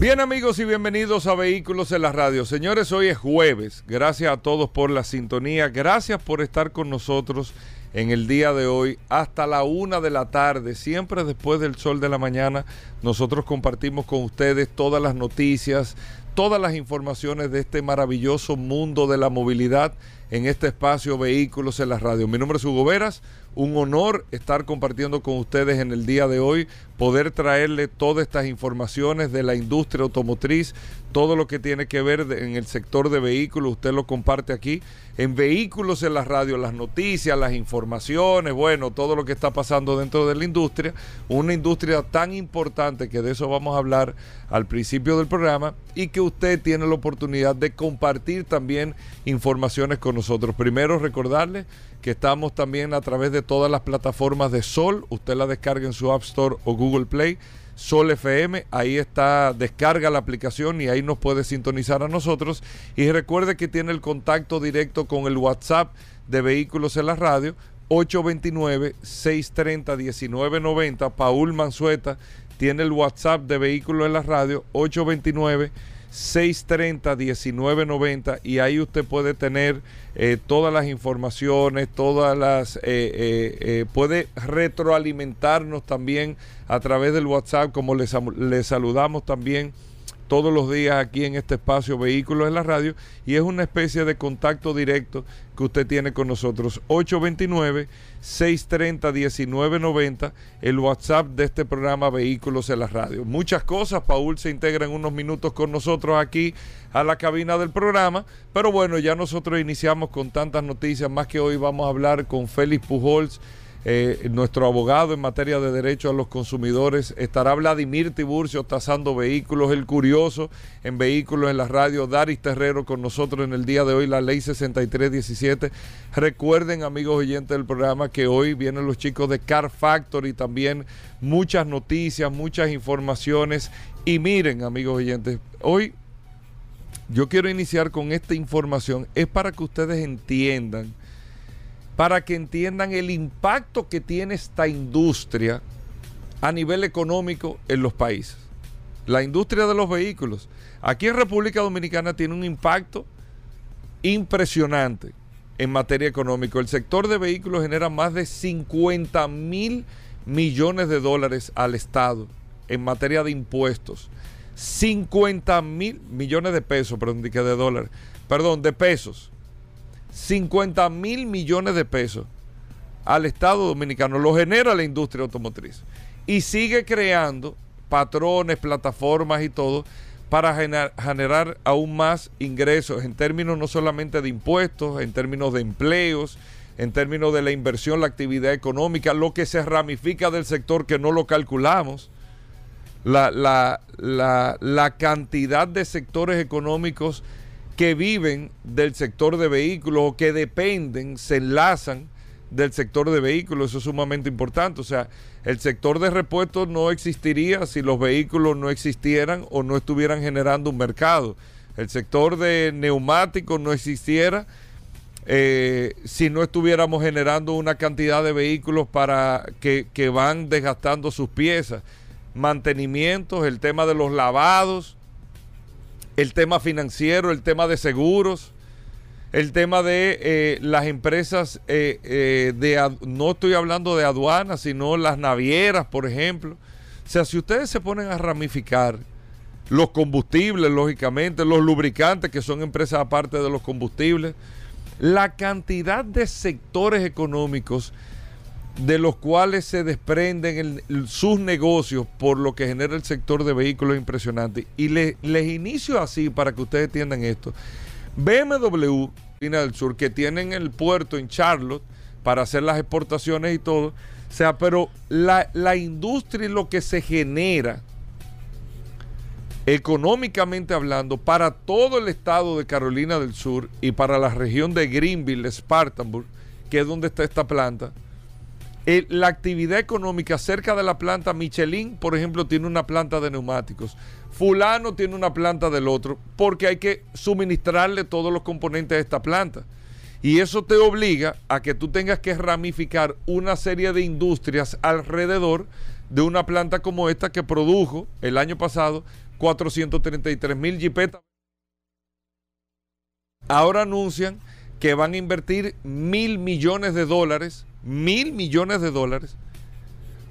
Bien amigos y bienvenidos a Vehículos en la Radio. Señores, hoy es jueves. Gracias a todos por la sintonía. Gracias por estar con nosotros en el día de hoy hasta la una de la tarde. Siempre después del sol de la mañana nosotros compartimos con ustedes todas las noticias, todas las informaciones de este maravilloso mundo de la movilidad en este espacio Vehículos en la Radio. Mi nombre es Hugo Veras un honor estar compartiendo con ustedes en el día de hoy, poder traerle todas estas informaciones de la industria automotriz, todo lo que tiene que ver en el sector de vehículos, usted lo comparte aquí, en vehículos en la radio, las noticias, las informaciones, bueno, todo lo que está pasando dentro de la industria, una industria tan importante que de eso vamos a hablar al principio del programa y que usted tiene la oportunidad de compartir también informaciones con nosotros. Primero recordarle que estamos también a través de todas las plataformas de Sol. Usted la descarga en su App Store o Google Play. Sol FM, ahí está, descarga la aplicación y ahí nos puede sintonizar a nosotros. Y recuerde que tiene el contacto directo con el WhatsApp de Vehículos en la Radio, 829-630-1990. Paul Manzueta tiene el WhatsApp de Vehículos en la Radio, 829 630-1990 y ahí usted puede tener eh, todas las informaciones, todas las... Eh, eh, puede retroalimentarnos también a través del WhatsApp, como le saludamos también todos los días aquí en este espacio Vehículos en la Radio y es una especie de contacto directo que usted tiene con nosotros. 829-630-1990, el WhatsApp de este programa Vehículos en la Radio. Muchas cosas, Paul se integra en unos minutos con nosotros aquí a la cabina del programa, pero bueno, ya nosotros iniciamos con tantas noticias, más que hoy vamos a hablar con Félix Pujols eh, nuestro abogado en materia de derechos a los consumidores. Estará Vladimir Tiburcio tasando vehículos, el curioso en vehículos en la radio, Daris Terrero con nosotros en el día de hoy, la ley 6317. Recuerden, amigos oyentes del programa, que hoy vienen los chicos de Car Factory, también muchas noticias, muchas informaciones. Y miren, amigos oyentes, hoy yo quiero iniciar con esta información, es para que ustedes entiendan para que entiendan el impacto que tiene esta industria a nivel económico en los países. La industria de los vehículos. Aquí en República Dominicana tiene un impacto impresionante en materia económica. El sector de vehículos genera más de 50 mil millones de dólares al Estado en materia de impuestos. 50 mil millones de pesos, perdón, de dólares, perdón, de pesos 50 mil millones de pesos al Estado Dominicano, lo genera la industria automotriz y sigue creando patrones, plataformas y todo para generar, aún más ingresos en términos no solamente de impuestos, en términos de empleos, en términos de la inversión, la actividad económica, lo que se ramifica del sector que no lo calculamos, la, la, la, la cantidad de sectores económicos que viven del sector de vehículos o que dependen, se enlazan del sector de vehículos, eso es sumamente importante. O sea, el sector de repuestos no existiría si los vehículos no existieran o no estuvieran generando un mercado. El sector de neumáticos no existiera eh, si no estuviéramos generando una cantidad de vehículos para que, que van desgastando sus piezas. Mantenimientos, el tema de los lavados, el tema financiero, el tema de seguros, el tema de eh, las empresas, eh, eh, de, no estoy hablando de aduanas, sino las navieras, por ejemplo. O sea, si ustedes se ponen a ramificar los combustibles, lógicamente, los lubricantes, que son empresas aparte de los combustibles, la cantidad de sectores económicos de los cuales se desprenden sus negocios por lo que genera el sector de vehículos impresionante. Y les inicio así para que ustedes entiendan esto. BMW, del Sur, que tienen el puerto en Charlotte para hacer las exportaciones y todo. O sea, pero la, la industria y lo que se genera económicamente hablando, para todo el estado de Carolina del Sur y para la región de Greenville, Spartanburg, que es donde está esta planta, la actividad económica cerca de la planta Michelin, por ejemplo, tiene una planta de neumáticos. Fulano tiene una planta del otro, porque hay que suministrarle todos los componentes de esta planta. Y eso te obliga a que tú tengas que ramificar una serie de industrias alrededor de una planta como esta que produjo el año pasado 433 mil jipetas. Ahora anuncian que van a invertir mil millones de dólares, mil millones de dólares,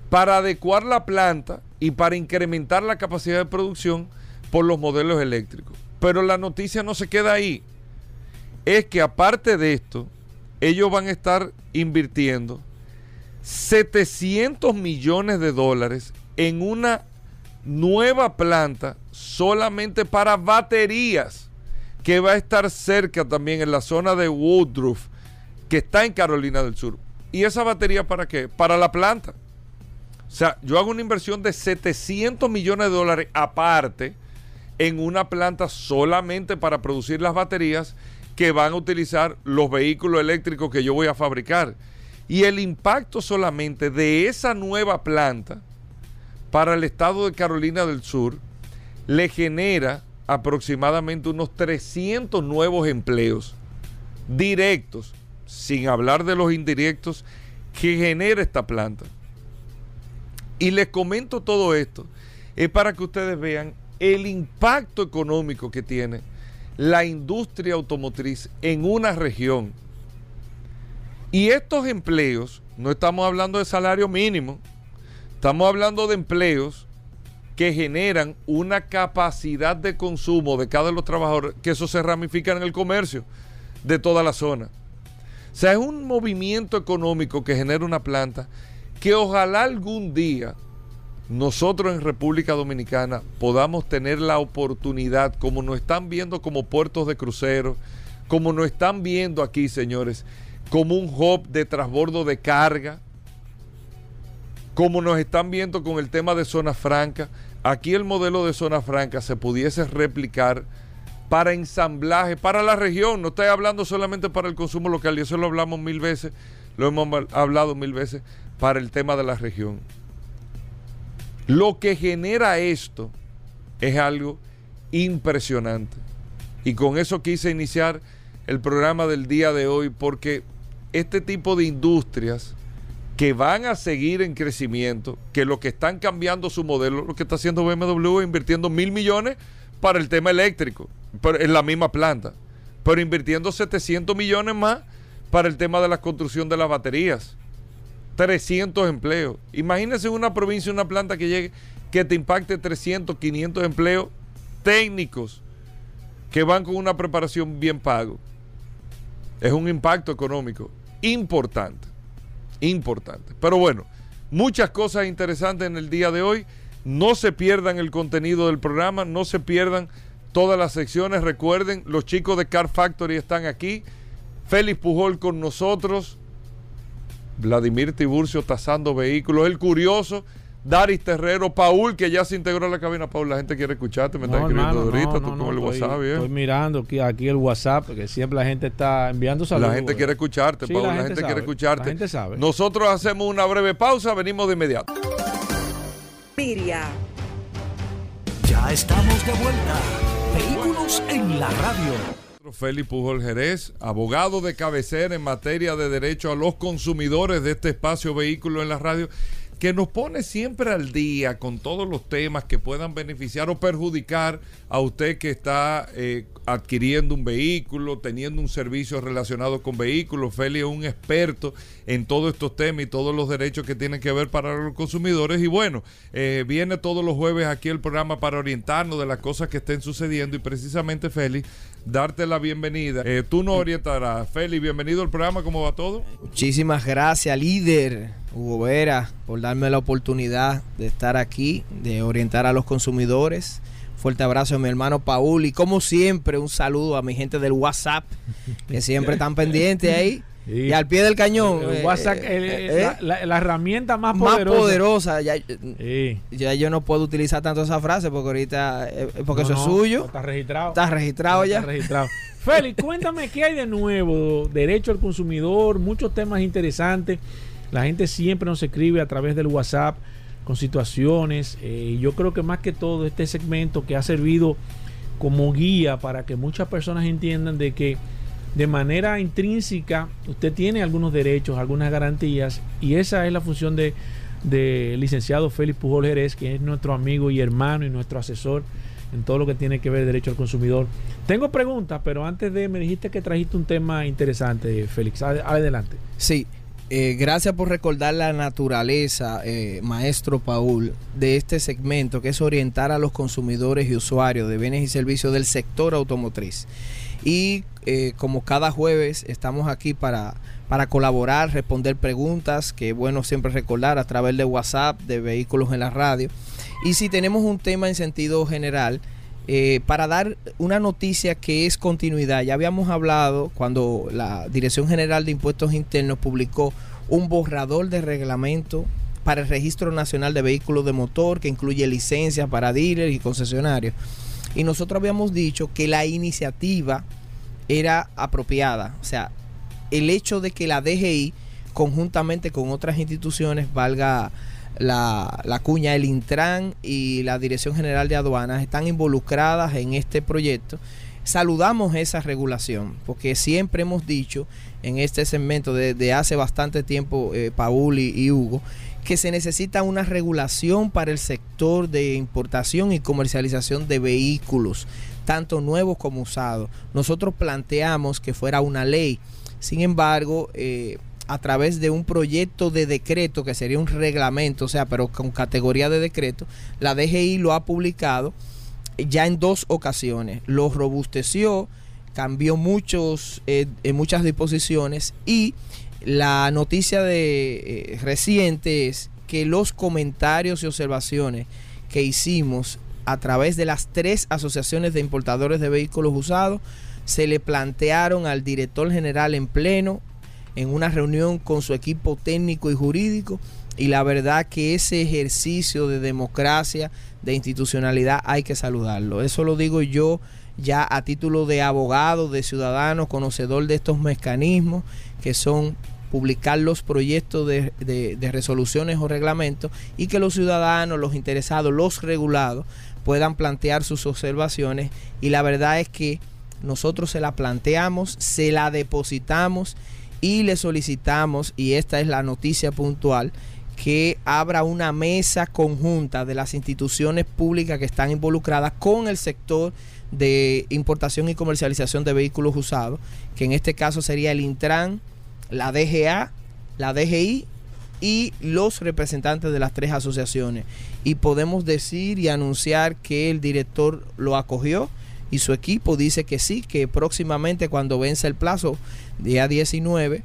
para adecuar la planta y para incrementar la capacidad de producción por los modelos eléctricos. Pero la noticia no se queda ahí. Es que aparte de esto, ellos van a estar invirtiendo 700 millones de dólares en una nueva planta solamente para baterías que va a estar cerca también en la zona de Woodruff, que está en Carolina del Sur. ¿Y esa batería para qué? Para la planta. O sea, yo hago una inversión de 700 millones de dólares aparte en una planta solamente para producir las baterías que van a utilizar los vehículos eléctricos que yo voy a fabricar. Y el impacto solamente de esa nueva planta para el estado de Carolina del Sur le genera aproximadamente unos 300 nuevos empleos directos, sin hablar de los indirectos que genera esta planta. Y les comento todo esto, es para que ustedes vean el impacto económico que tiene la industria automotriz en una región. Y estos empleos, no estamos hablando de salario mínimo, Estamos hablando de empleos que generan una capacidad de consumo de cada de los trabajadores, que eso se ramifica en el comercio de toda la zona. O sea, es un movimiento económico que genera una planta que ojalá algún día nosotros en República Dominicana podamos tener la oportunidad, como nos están viendo como puertos de crucero, como nos están viendo aquí, señores, como un hub de transbordo de carga, como nos están viendo con el tema de zona franca, aquí el modelo de zona franca se pudiese replicar para ensamblaje, para la región, no estoy hablando solamente para el consumo local, y eso lo hablamos mil veces, lo hemos hablado mil veces, para el tema de la región. Lo que genera esto es algo impresionante. Y con eso quise iniciar el programa del día de hoy, porque este tipo de industrias que van a seguir en crecimiento, que lo que están cambiando su modelo, lo que está haciendo BMW, invirtiendo mil millones para el tema eléctrico, en la misma planta, pero invirtiendo 700 millones más para el tema de la construcción de las baterías. 300 empleos. Imagínense una provincia, una planta que llegue, que te impacte 300, 500 empleos técnicos que van con una preparación bien pago. Es un impacto económico importante importante. Pero bueno, muchas cosas interesantes en el día de hoy. No se pierdan el contenido del programa, no se pierdan todas las secciones. Recuerden, los chicos de Car Factory están aquí. Félix Pujol con nosotros. Vladimir Tiburcio tasando vehículos. El curioso Daris Terrero, Paul, que ya se integró a la cabina. Paul, la gente quiere escucharte, me está escribiendo ahorita, tú con el WhatsApp, Estoy mirando aquí, aquí, el WhatsApp, porque siempre la gente está enviando saludos. La gente quiere escucharte, Paul, la, gente, quiere escucharte. La gente sabe. Nosotros hacemos una breve pausa, venimos de inmediato. Miria. Ya estamos de vuelta. Vehículos en la radio. Félix Pujol Jerez, abogado de cabecera en materia de derecho a los consumidores de este espacio vehículo en la radio que nos pone siempre al día con todos los temas que puedan beneficiar o perjudicar a usted que está eh, adquiriendo un vehículo, teniendo un servicio relacionado con vehículos. Feli es un experto en todos estos temas y todos los derechos que tienen que ver para los consumidores. Y bueno, eh, viene todos los jueves aquí el programa para orientarnos de las cosas que estén sucediendo y precisamente Feli, darte la bienvenida. Eh, tú nos orientarás. Feli, bienvenido al programa, ¿cómo va todo? Muchísimas gracias, líder Hugo Vera, por darme la oportunidad de estar aquí, de orientar a los consumidores. Fuerte abrazo a mi hermano Paul y como siempre un saludo a mi gente del WhatsApp que siempre están pendientes ahí. Y al pie del cañón. El eh, WhatsApp, eh, el- eh, la, la- la herramienta más más poderosa. poderosa. Ya, Sí. ya yo no puedo utilizar tanto esa frase porque ahorita, eh, porque No, eso no, es suyo. Está registrado. Está registrado ya. Está registrado. Félix, cuéntame qué hay de nuevo. Derecho al consumidor, muchos temas interesantes. La gente siempre nos escribe a través del WhatsApp con situaciones. eh, yo creo que más que todo este segmento que ha servido como guía para que muchas personas entiendan de que de manera intrínseca usted tiene algunos derechos, algunas garantías y esa es la función de del licenciado Félix Pujol Jerez, que es nuestro amigo y hermano y nuestro asesor en todo lo que tiene que ver derecho al consumidor. Tengo preguntas, pero antes de me dijiste que trajiste un tema interesante, Félix. Ad- Adelante. Sí, eh, gracias por recordar la naturaleza, eh, maestro Paul, de este segmento que es orientar a los consumidores y usuarios de bienes y servicios del sector automotriz. Y eh, como cada jueves estamos aquí para, para colaborar, responder preguntas, que es bueno siempre recordar a través de WhatsApp, de vehículos en la radio. Y si tenemos un tema en sentido general, eh, para dar una noticia que es continuidad. Ya habíamos hablado cuando la Dirección General de Impuestos Internos publicó un borrador de reglamento para el Registro Nacional de Vehículos de Motor que incluye licencias para dealers y concesionarios. Y nosotros habíamos dicho que la iniciativa era apropiada. O sea, el hecho de que la DGI, conjuntamente con otras instituciones, valga la, la cuña, el Intran y la Dirección General de Aduanas están involucradas en este proyecto. Saludamos esa regulación, porque siempre hemos dicho en este segmento desde hace bastante tiempo, eh, Paul y Hugo, que se necesita una regulación para el sector de importación y comercialización de vehículos, tanto nuevos como usados. Nosotros planteamos que fuera una ley. Sin embargo, eh, a través de un proyecto de decreto que sería un reglamento, o sea, pero con categoría de decreto, la DGI lo ha publicado ya en dos ocasiones. Lo robusteció, cambió muchos, eh, en muchas disposiciones y la noticia de eh, reciente es que los comentarios y observaciones que hicimos a través de las tres asociaciones de importadores de vehículos usados se le plantearon al director general en pleno en una reunión con su equipo técnico y jurídico y la verdad que ese ejercicio de democracia, de institucionalidad hay que saludarlo. Eso lo digo yo ya a título de abogado, de ciudadano, conocedor de estos mecanismos que son publicar los proyectos de, de, resoluciones o reglamentos y que los ciudadanos, los interesados, los regulados puedan plantear sus observaciones. Y la verdad es que nosotros se la planteamos, se la depositamos y le solicitamos, y esta es la noticia puntual, que abra una mesa conjunta de las instituciones públicas que están involucradas con el sector de importación y comercialización de vehículos usados, que en este caso sería el Intran, la DGA, la DGI y los representantes de las tres asociaciones. Y podemos decir y anunciar que el director lo acogió y su equipo dice que sí, que próximamente cuando vence el plazo, día 19,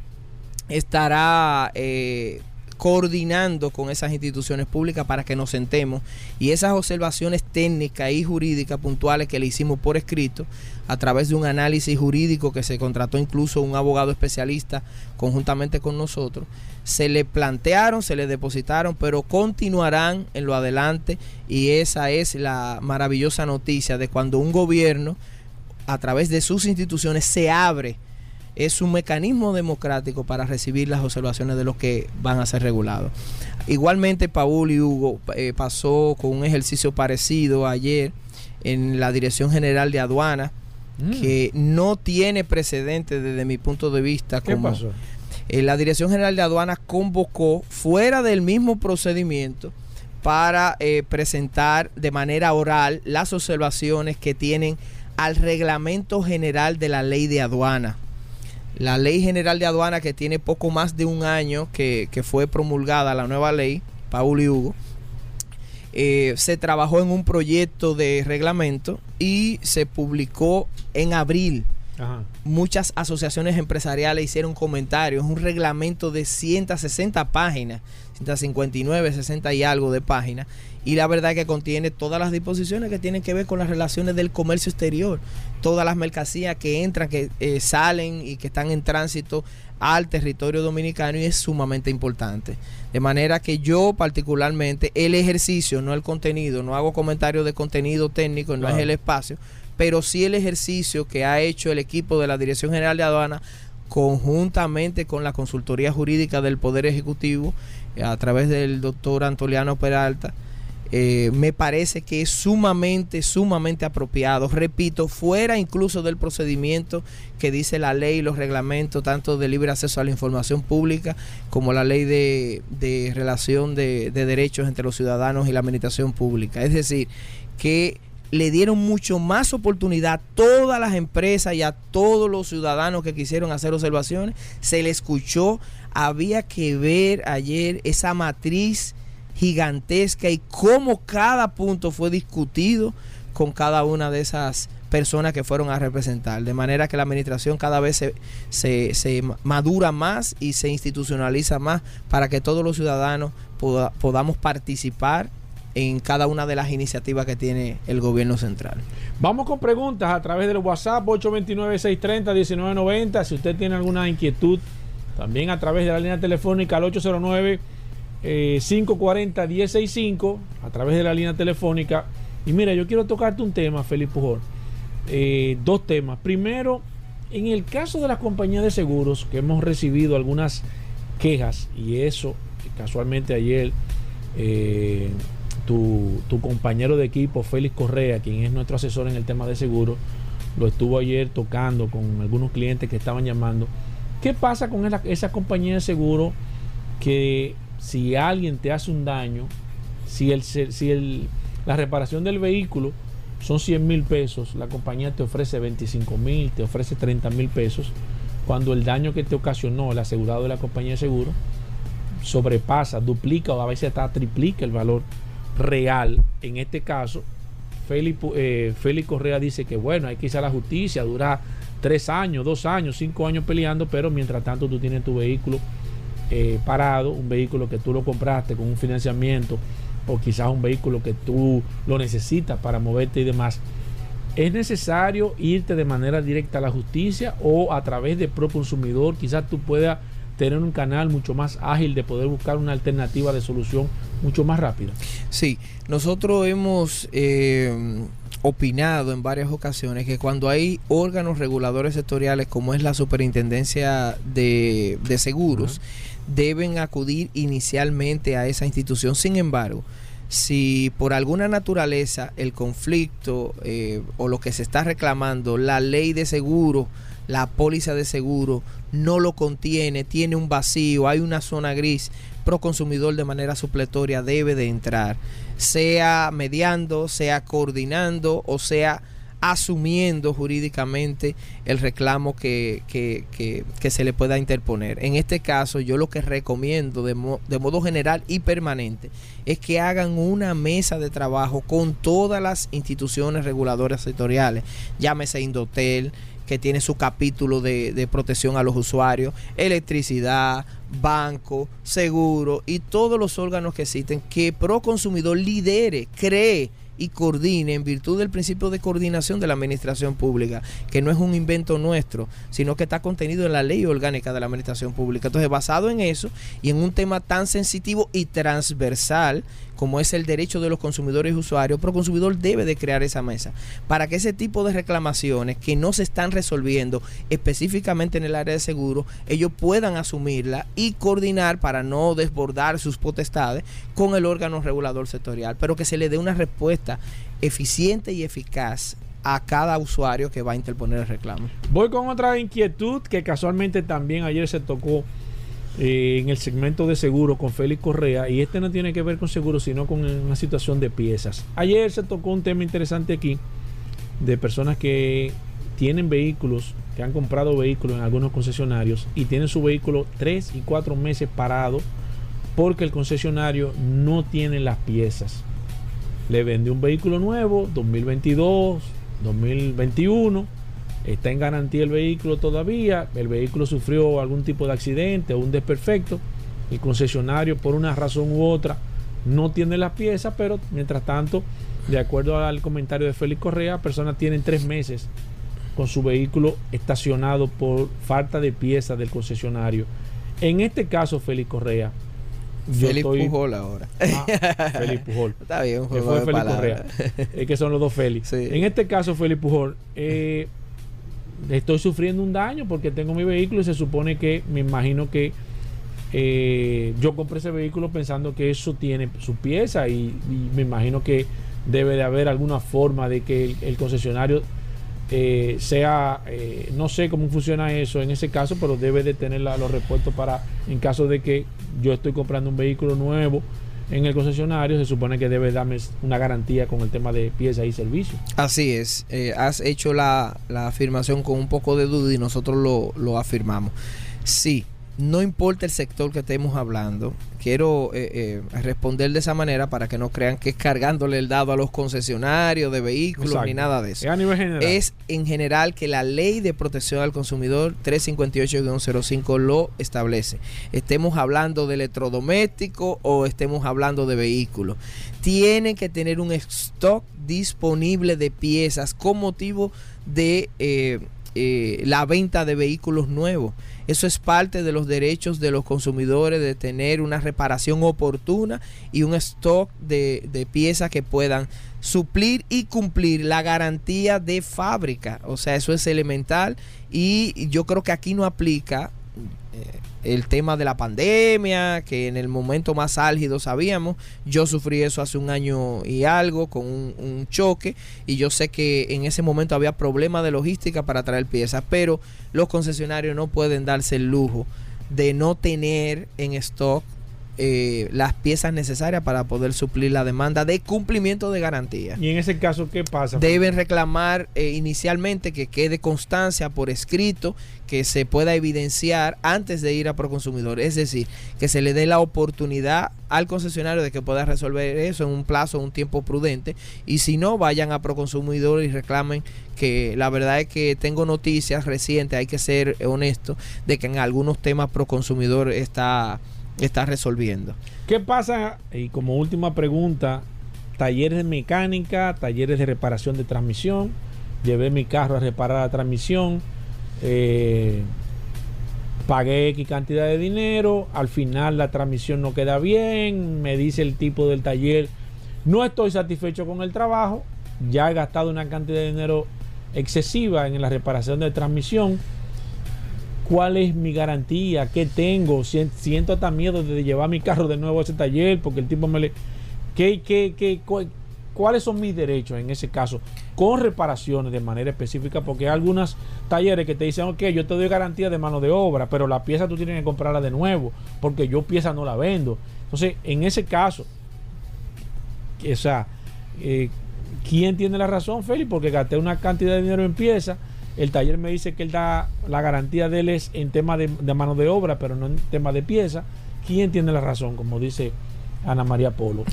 estará eh, coordinando con esas instituciones públicas para que nos sentemos. Y esas observaciones técnicas y jurídicas puntuales que le hicimos por escrito a través de un análisis jurídico que se contrató incluso un abogado especialista conjuntamente con nosotros, se le plantearon, se le depositaron, pero continuarán en lo adelante. Y esa es la maravillosa noticia de cuando un gobierno a través de sus instituciones se abre es un mecanismo democrático para recibir las observaciones de los que van a ser regulados. Igualmente, Paul y Hugo eh, pasó con un ejercicio parecido ayer en la Dirección General de Aduana, mm. que no tiene precedente desde mi punto de vista. ¿Qué como, pasó? Eh, la Dirección General de Aduana convocó fuera del mismo procedimiento para eh, presentar de manera oral las observaciones que tienen al reglamento general de la ley de aduana la ley general de aduana que tiene poco más de un año que, que fue promulgada la nueva ley, Paul y Hugo, eh, se trabajó en un proyecto de reglamento y se publicó en abril. Ajá. muchas asociaciones empresariales hicieron comentarios, un reglamento de 160 páginas, 159, 60 y algo de páginas, y la verdad que contiene todas las disposiciones que tienen que ver con las relaciones del comercio exterior, todas las mercancías que entran, que eh, salen y que están en tránsito al territorio dominicano y es sumamente importante. De manera que yo particularmente el ejercicio, no el contenido, no hago comentarios de contenido técnico, no Claro. es el espacio, pero sí el ejercicio que ha hecho el equipo de la Dirección General de Aduana conjuntamente con la consultoría jurídica del Poder Ejecutivo eh, a través del doctor Antoliano Peralta. Eh, me parece que es sumamente, sumamente apropiado. Repito, fuera incluso del procedimiento que dice la ley y los reglamentos, tanto de libre acceso a la información pública como la ley de, de relación de, de derechos entre los ciudadanos y la administración pública. Es decir, que le dieron mucho más oportunidad a todas las empresas y a todos los ciudadanos que quisieron hacer observaciones. Se le escuchó, había que ver ayer esa matriz gigantesca y cómo cada punto fue discutido con cada una de esas personas que fueron a representar. De manera que la administración cada vez se, se, se madura más y se institucionaliza más para que todos los ciudadanos poda- podamos participar en cada una de las iniciativas que tiene el gobierno central. Vamos con preguntas a través del WhatsApp 829-630-1990. Si usted tiene alguna inquietud, también a través de la línea telefónica al 809-540-1065, a través de la línea telefónica. Y mira, yo quiero tocarte un tema, Felipe Pujol. Eh, dos temas. Primero, en el caso de las compañías de seguros, que hemos recibido algunas quejas, y eso, casualmente ayer, eh, tu, tu compañero de equipo, Félix Correa, quien es nuestro asesor en el tema de seguros, lo estuvo ayer tocando con algunos clientes que estaban llamando. ¿Qué pasa con esa, esa compañía de seguro que si alguien te hace un daño, si, el, si el, la reparación del vehículo son 100 mil pesos, la compañía te ofrece 25 mil, te ofrece 30 mil pesos, cuando el daño que te ocasionó el asegurado de la compañía de seguro sobrepasa, duplica o a veces hasta triplica el valor real. En este caso, Félix, eh, Félix Correa dice que bueno, hay que irse a la justicia, dura tres años, dos años, cinco años peleando, pero mientras tanto tú tienes tu vehículo eh, parado, un vehículo que tú lo compraste con un financiamiento o quizás un vehículo que tú lo necesitas para moverte y demás. ¿Es necesario irte de manera directa a la justicia o a través de Proconsumidor? Quizás tú puedas tener un canal mucho más ágil de poder buscar una alternativa de solución mucho más rápida. Sí, nosotros hemos eh, opinado en varias ocasiones que cuando hay órganos reguladores sectoriales como es la Superintendencia de, de Seguros, deben acudir inicialmente a esa institución. Sin embargo, si por alguna naturaleza el conflicto eh, o lo que se está reclamando, la ley de seguro, la póliza de seguro, no lo contiene, tiene un vacío, hay una zona gris, Proconsumidor de manera supletoria debe de entrar, sea mediando, sea coordinando o sea asumiendo jurídicamente el reclamo que, que, que, que, se le pueda interponer. En este caso, yo lo que recomiendo de, mo de modo general y permanente es que hagan una mesa de trabajo con todas las instituciones reguladoras sectoriales, llámese Indotel, que tiene su capítulo de, de, protección a los usuarios, electricidad, banco, seguro y todos los órganos que existen, que Proconsumidor lidere, cree y coordine en virtud del principio de coordinación de la administración pública, que no es un invento nuestro, sino que está contenido en la ley orgánica de la administración pública. Entonces, basado en eso y en un tema tan sensitivo y transversal como es el derecho de los consumidores y usuarios, Proconsumidor debe de crear esa mesa para que ese tipo de reclamaciones que no se están resolviendo específicamente en el área de seguro, ellos puedan asumirla y coordinar para no desbordar sus potestades con el órgano regulador sectorial, pero que se le dé una respuesta eficiente y eficaz a cada usuario que va a interponer el reclamo. Voy con otra inquietud que casualmente también ayer se tocó eh, en el segmento de seguro con Félix Correa y este no tiene que ver con seguro sino con una situación de piezas. Ayer se tocó un tema interesante aquí de personas que tienen vehículos, que han comprado vehículos en algunos concesionarios y tienen su vehículo tres y cuatro meses parado porque el concesionario no tiene las piezas. Le vende un vehículo nuevo, 2022, 2021, está en garantía el vehículo todavía, el vehículo sufrió algún tipo de accidente o un desperfecto, el concesionario por una razón u otra no tiene las piezas, pero mientras tanto, de acuerdo al comentario de Félix Correa, personas tienen tres meses con su vehículo estacionado por falta de piezas del concesionario. En este caso, Félix Correa, yo Félix Pujol ahora. Ah, Félix Pujol. Está bien, un que fue Félix Correa. Es que son los dos Félix. En este caso, Félix Pujol, eh, estoy sufriendo un daño porque tengo mi vehículo y se supone que, me imagino que eh, yo compré ese vehículo pensando que eso tiene su pieza y, me imagino que debe de haber alguna forma de que el, concesionario eh, sea, eh, no sé cómo funciona eso en ese caso, pero debe de tener los repuestos para, en caso de que yo estoy comprando un vehículo nuevo en el concesionario, se supone que debe darme una garantía con el tema de piezas y servicios. Así es, has hecho la, afirmación con un poco de duda y nosotros lo, lo afirmamos. Sí, no importa el sector que estemos hablando, quiero eh, eh, responder de esa manera para que no crean que es cargándole el dado a los concesionarios de vehículos ni nada de eso. Es a nivel general. Es en general que la ley de protección al consumidor 358-05 lo establece. Estemos hablando de electrodoméstico o estemos hablando de vehículos. Tienen que tener un stock disponible de piezas con motivo de eh, la venta de vehículos nuevos. Eso es parte de los derechos de los consumidores de tener una reparación oportuna y un stock de, piezas que puedan suplir y cumplir la garantía de fábrica. O sea, eso es elemental y yo creo que aquí no aplica eh, el tema de la pandemia, que en el momento más álgido sabíamos, yo sufrí eso hace un año y algo con un, choque y yo sé que en ese momento había problemas de logística para traer piezas, pero los concesionarios no pueden darse el lujo de no tener en stock eh, las piezas necesarias para poder suplir la demanda de cumplimiento de garantía. ¿Y en ese caso qué pasa? Deben reclamar eh, inicialmente que quede constancia por escrito que se pueda evidenciar antes de ir a Proconsumidor. Es decir, que se le dé la oportunidad al concesionario de que pueda resolver eso en un plazo, un tiempo prudente. Y si no, vayan a Proconsumidor y reclamen que la verdad es que tengo noticias recientes, hay que ser honesto, de que en algunos temas Proconsumidor está está resolviendo. ¿Qué pasa? Y como última pregunta, talleres de mecánica, talleres de reparación de transmisión. Llevé mi carro a reparar la transmisión. Eh, pagué X cantidad de dinero. Al final la transmisión no queda bien. Me dice el tipo del taller. No estoy satisfecho con el trabajo. Ya he gastado una cantidad de dinero excesiva en la reparación de transmisión cuál es mi garantía, qué tengo, siento hasta miedo de llevar mi carro de nuevo a ese taller porque el tipo me le... ¿Qué, qué, qué, ¿Cuáles son mis derechos en ese caso? Con reparaciones de manera específica, porque hay algunos talleres que te dicen, ok, yo te doy garantía de mano de obra, pero la pieza tú tienes que comprarla de nuevo, porque yo pieza no la vendo. Entonces, en ese caso, o eh, ¿quién tiene la razón, Félix? Porque gasté una cantidad de dinero en pieza el taller me dice que él da la garantía de él es en tema de, mano de obra, pero no en tema de pieza. ¿Quién tiene la razón? Como dice Ana María Polo.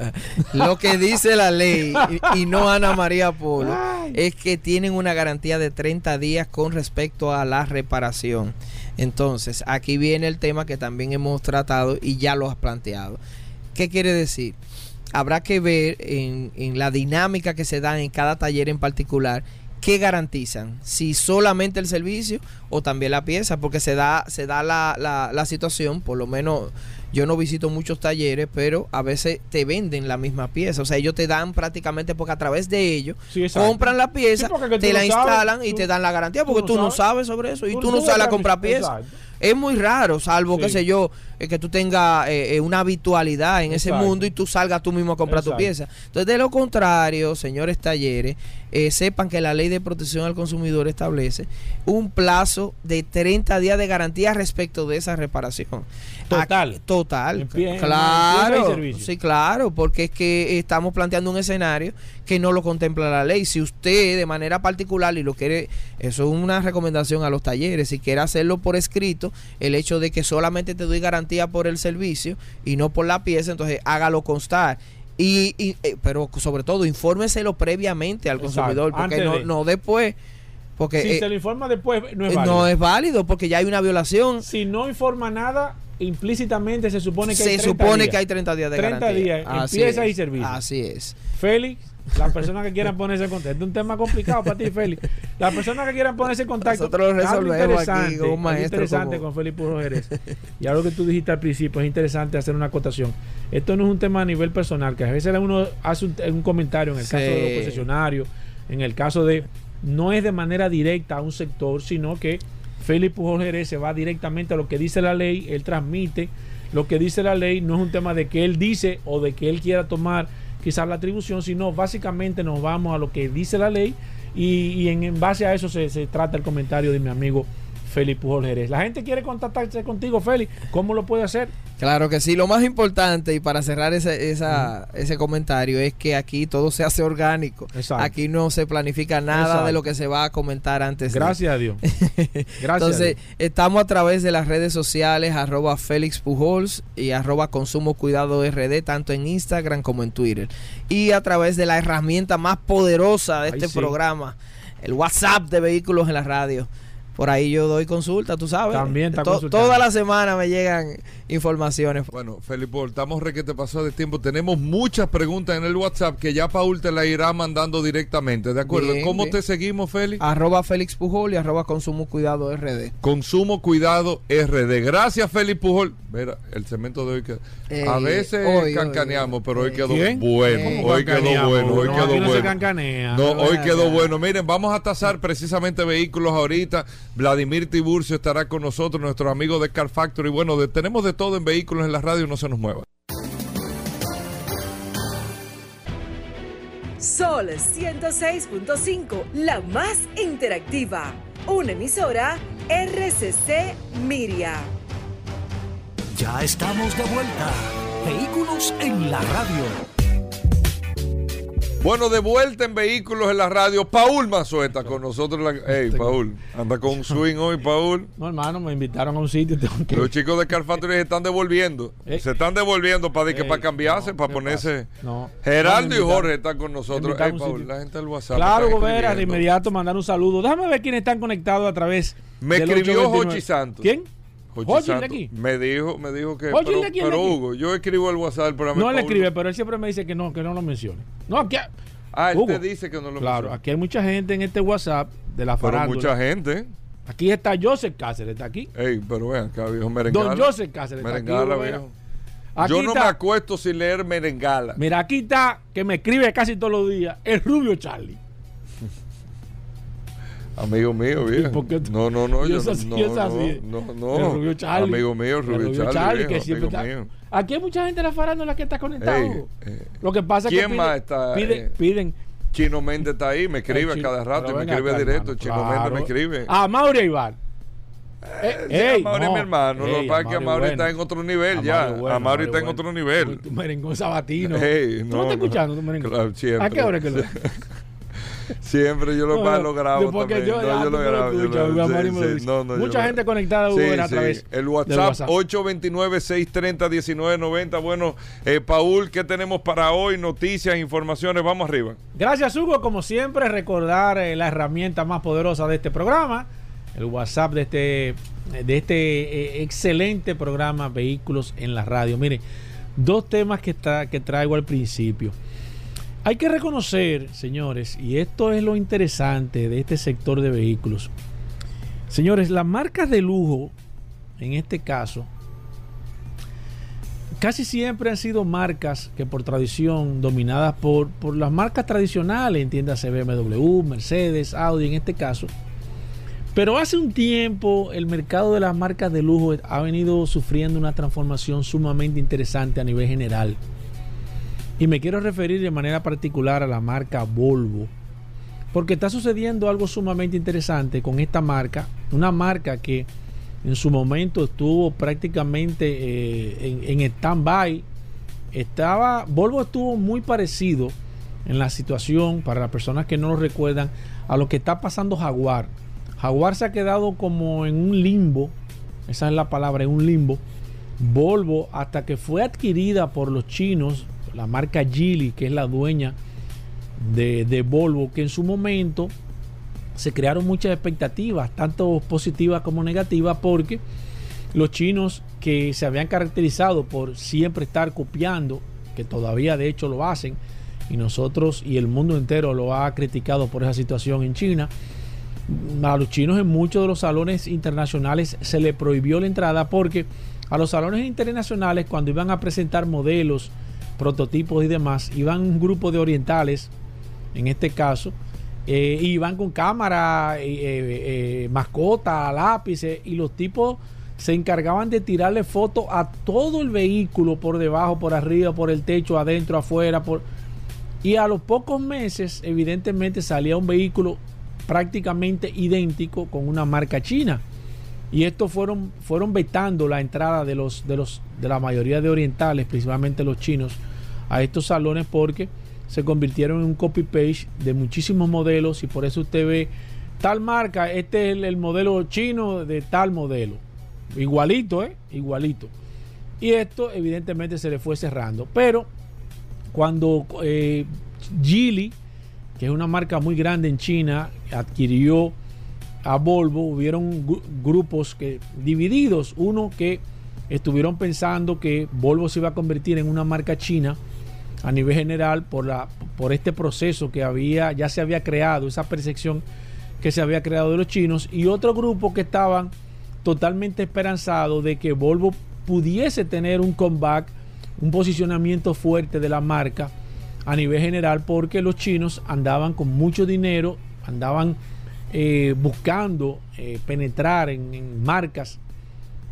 Lo que dice la ley y, no Ana María Polo es que tienen una garantía de 30 días con respecto a la reparación. Entonces, aquí viene el tema que también hemos tratado y ya lo has planteado. ¿Qué quiere decir? Habrá que ver en, en la dinámica que se da en cada taller en particular ¿qué garantizan? Si solamente el servicio o también la pieza, porque se da, se da la, la, situación, por lo menos yo no visito muchos talleres, pero a veces te venden la misma pieza. O sea, ellos te dan prácticamente porque a través de ellos compran la pieza, te la instalan y te dan la garantía porque tú, no sabes sobre eso y tú, no sabes a comprar pieza. Es muy raro, salvo, qué sé yo, que tú tengas eh, eh, una habitualidad en ese mundo y tú salgas tú mismo a comprar tu pieza. Entonces, de lo contrario, señores talleres, sepan que la ley de protección al consumidor establece un plazo de 30 días de garantía respecto de esa reparación. Total. total. claro. sí, claro, porque es que estamos planteando un escenario que no lo contempla la ley. Si usted de manera particular y lo quiere, eso es una recomendación a los talleres, si quiere hacerlo por escrito, el hecho de que solamente te doy garantía por el servicio y no por la pieza, entonces hágalo constar. Y, eh, pero sobre todo infórmeselo previamente al consumidor porque no, no después Porque si eh, se le informa después, no es eh, válido. no es válido porque ya hay una violación. Si no informa nada, implícitamente se supone que hay Se 30 supone días. que hay 30 días de 30 garantía. días, Así empieza es. y servicio. Así es. Félix, las personas que quieran ponerse en contacto. Es un tema complicado para ti, Félix. Las personas que quieran ponerse en contacto. Nosotros lo resolvemos interesante, aquí con un maestro interesante como- con Félix Puro Jerez. Y algo que tú dijiste al principio, es interesante hacer una acotación. Esto no es un tema a nivel personal, que a veces uno hace un, un comentario en el caso de los concesionarios, en el caso de. No es de manera directa a un sector, sino que Félix Pujol Jerez se va directamente a lo que dice la ley, él transmite lo que dice la ley, no es un tema de que él dice o de que él quiera tomar quizás la atribución, sino básicamente nos vamos a lo que dice la ley y, en, en base a eso se, se trata el comentario de mi amigo Félix Pujol Jerez. La gente quiere contactarse contigo, Félix, ¿cómo lo puede hacer? Claro que sí. Lo más importante, y para cerrar ese, esa, ese comentario, es que aquí todo se hace orgánico. Exacto. Aquí no se planifica nada Exacto. de lo que se va a comentar antes. de. Gracias a Dios. Gracias. a Entonces, Dios. estamos a través de las redes sociales, arroba Félix Pujols y arroba Consumo Cuidado RD, tanto en Instagram como en Twitter. Y a través de la herramienta más poderosa de Ay, este sí. programa, el WhatsApp de Vehículos en la Radio. Por ahí yo doy consulta, tú sabes. También está To-. Toda la semana me llegan informaciones. Bueno, Felipe, estamos re que te pasó de tiempo. Tenemos muchas preguntas en el WhatsApp que ya Paul te la irá mandando directamente, ¿de acuerdo? Bien, ¿Cómo bien. te seguimos, Félix? Arroba Félix Pujol y arroba Consumo Cuidado RD. Consumo Cuidado RD. Gracias, Félix Pujol. Mira, el cemento de hoy quedó. Eh, a veces hoy, hoy, cancaneamos, pero hoy eh, quedó ¿quién? bueno. Eh, hoy quedó bueno, hoy No, quedó aquí no se bueno. cancanea. No, hoy quedó bueno. Miren, vamos a tasar precisamente vehículos ahorita. Vladimir Tiburcio estará con nosotros, nuestros amigos de Car Factory. Bueno, de- tenemos de todo en vehículos en la radio, no se nos mueva. Sol 106.5, la más interactiva. Una emisora RCC Miria. Ya estamos de vuelta. Vehículos en la radio. Bueno, de vuelta en vehículos en la radio, Paul Mazueta con nosotros. La... Hey, Paul, anda con un swing hoy, Paul. No, hermano, me invitaron a un sitio. Tengo que... Los chicos de Car Factory se están devolviendo. Eh. Se están devolviendo para, que Ey, para cambiarse, no, para ¿qué ponerse. No. Me y Jorge están con nosotros. Hey, Paul, la gente del WhatsApp. Claro, Gobera, de inmediato mandar un saludo. Déjame ver quiénes están conectados a través. Me del escribió 829. Jochi Santos. ¿Quién? Jochi de aquí. Me dijo, me dijo que. Pero de aquí, el de pero, aquí. Hugo, yo escribo el WhatsApp programa. No le escribe, pero él siempre me dice que no, que no lo mencione. No, aquí, Ah, él Hugo. te dice que no lo claro, menciona. aquí hay mucha gente en este WhatsApp de la Pero farándula. mucha gente. Aquí está Joseph Cáceres, está aquí. Ey, pero vean acá, viejo merengala. Don Joseph Cáceres está aquí. Merengala, viejo. Aquí Yo no está- me acuesto sin leer merengala. Mira, aquí está, que me escribe casi todos los días, el rubio Charlie. Amigo mío, viejo. No, no, no. Yo no, así, no, es así. no, no, no. Rubio Charlie. Amigo mío, El Rubio, Charlie, que viejo, siempre está. mío. Aquí hay mucha gente de la farándula que está conectado. Ey, eh, Lo que pasa es que ¿quién piden, más está, piden, eh? piden Chino Méndez está ahí, me escribe Chino- cada rato, pero me escribe acá, directo. hermano, Chino claro. Méndez me escribe. A Mauri Ibar. Sí, Amaury es mi hermano. lo que pasa es que Amaury bueno. está en otro nivel Amaury ya. bueno, Amaury está en otro nivel. Tu merengón sabatino. Ey, ¿Tú no, no estás no. escuchando tu merengón? Claro. ¿A qué hora que lo Siempre yo lo, No, no, lo grabo porque también. yo- no, ah, yo lo lo grabo. yo lo- sí, no, Mucha gente conectada, Sí, Uber, a través El WhatsApp, WhatsApp. 829-630-1990. Bueno, eh, Paul, ¿qué tenemos para hoy? Noticias, informaciones. Vamos arriba. Gracias, Hugo. Como siempre, recordar eh, la herramienta más poderosa de este programa, el WhatsApp de este, de este eh, excelente programa Vehículos en la Radio. Miren, dos temas que, está, que traigo al principio. Hay que reconocer, señores, y esto es lo interesante de este sector de vehículos. Señores, las marcas de lujo, en este caso, casi siempre han sido marcas que por tradición dominadas por, por las marcas tradicionales, entiéndase BMW, Mercedes, Audi en este caso. Pero hace un tiempo el mercado de las marcas de lujo ha venido sufriendo una transformación sumamente interesante a nivel general. Y me quiero referir de manera particular a la marca Volvo. Porque está sucediendo algo sumamente interesante con esta marca. Una marca que en su momento estuvo prácticamente eh, en, en stand-by. Estaba, Volvo estuvo muy parecido en la situación, para las personas que no lo recuerdan, a lo que está pasando Jaguar. Jaguar se ha quedado como en un limbo, esa es la palabra, en un limbo. Volvo, hasta que fue adquirida por los chinos, la marca Geely, que es la dueña de, de Volvo, que en su momento se crearon muchas expectativas, tanto positivas como negativas, porque los chinos que se habían caracterizado por siempre estar copiando, que todavía de hecho lo hacen, y nosotros y el mundo entero lo ha criticado por esa situación en China, a los chinos en muchos de los salones internacionales se le prohibió la entrada porque a los salones internacionales cuando iban a presentar modelos, prototipos y demás, iban un grupo de orientales, en este caso, eh, iban con cámara, eh, eh, mascota, lápices y los tipos se encargaban de tirarle fotos a todo el vehículo por debajo, por arriba, por el techo, adentro, afuera, por y a los pocos meses evidentemente salía un vehículo prácticamente idéntico con una marca china. Y estos fueron, fueron vetando la entrada de los, de los de la mayoría de orientales, principalmente los chinos, a estos salones porque se convirtieron en un copy page de muchísimos modelos y por eso usted ve tal marca, este es el, modelo chino de tal modelo. Igualito, ¿eh? Igualito. Y esto evidentemente se le fue cerrando. Pero cuando eh, Geely que es una marca muy grande en China, adquirió a Volvo, hubieron grupos que, divididos, uno que estuvieron pensando que Volvo se iba a convertir en una marca china a nivel general por, la, por este proceso que había, ya se había creado, esa percepción que se había creado de los chinos, y otro grupo que estaban totalmente esperanzados de que Volvo pudiese tener un comeback, un posicionamiento fuerte de la marca a nivel general porque los chinos andaban con mucho dinero, andaban eh, buscando eh, penetrar en, marcas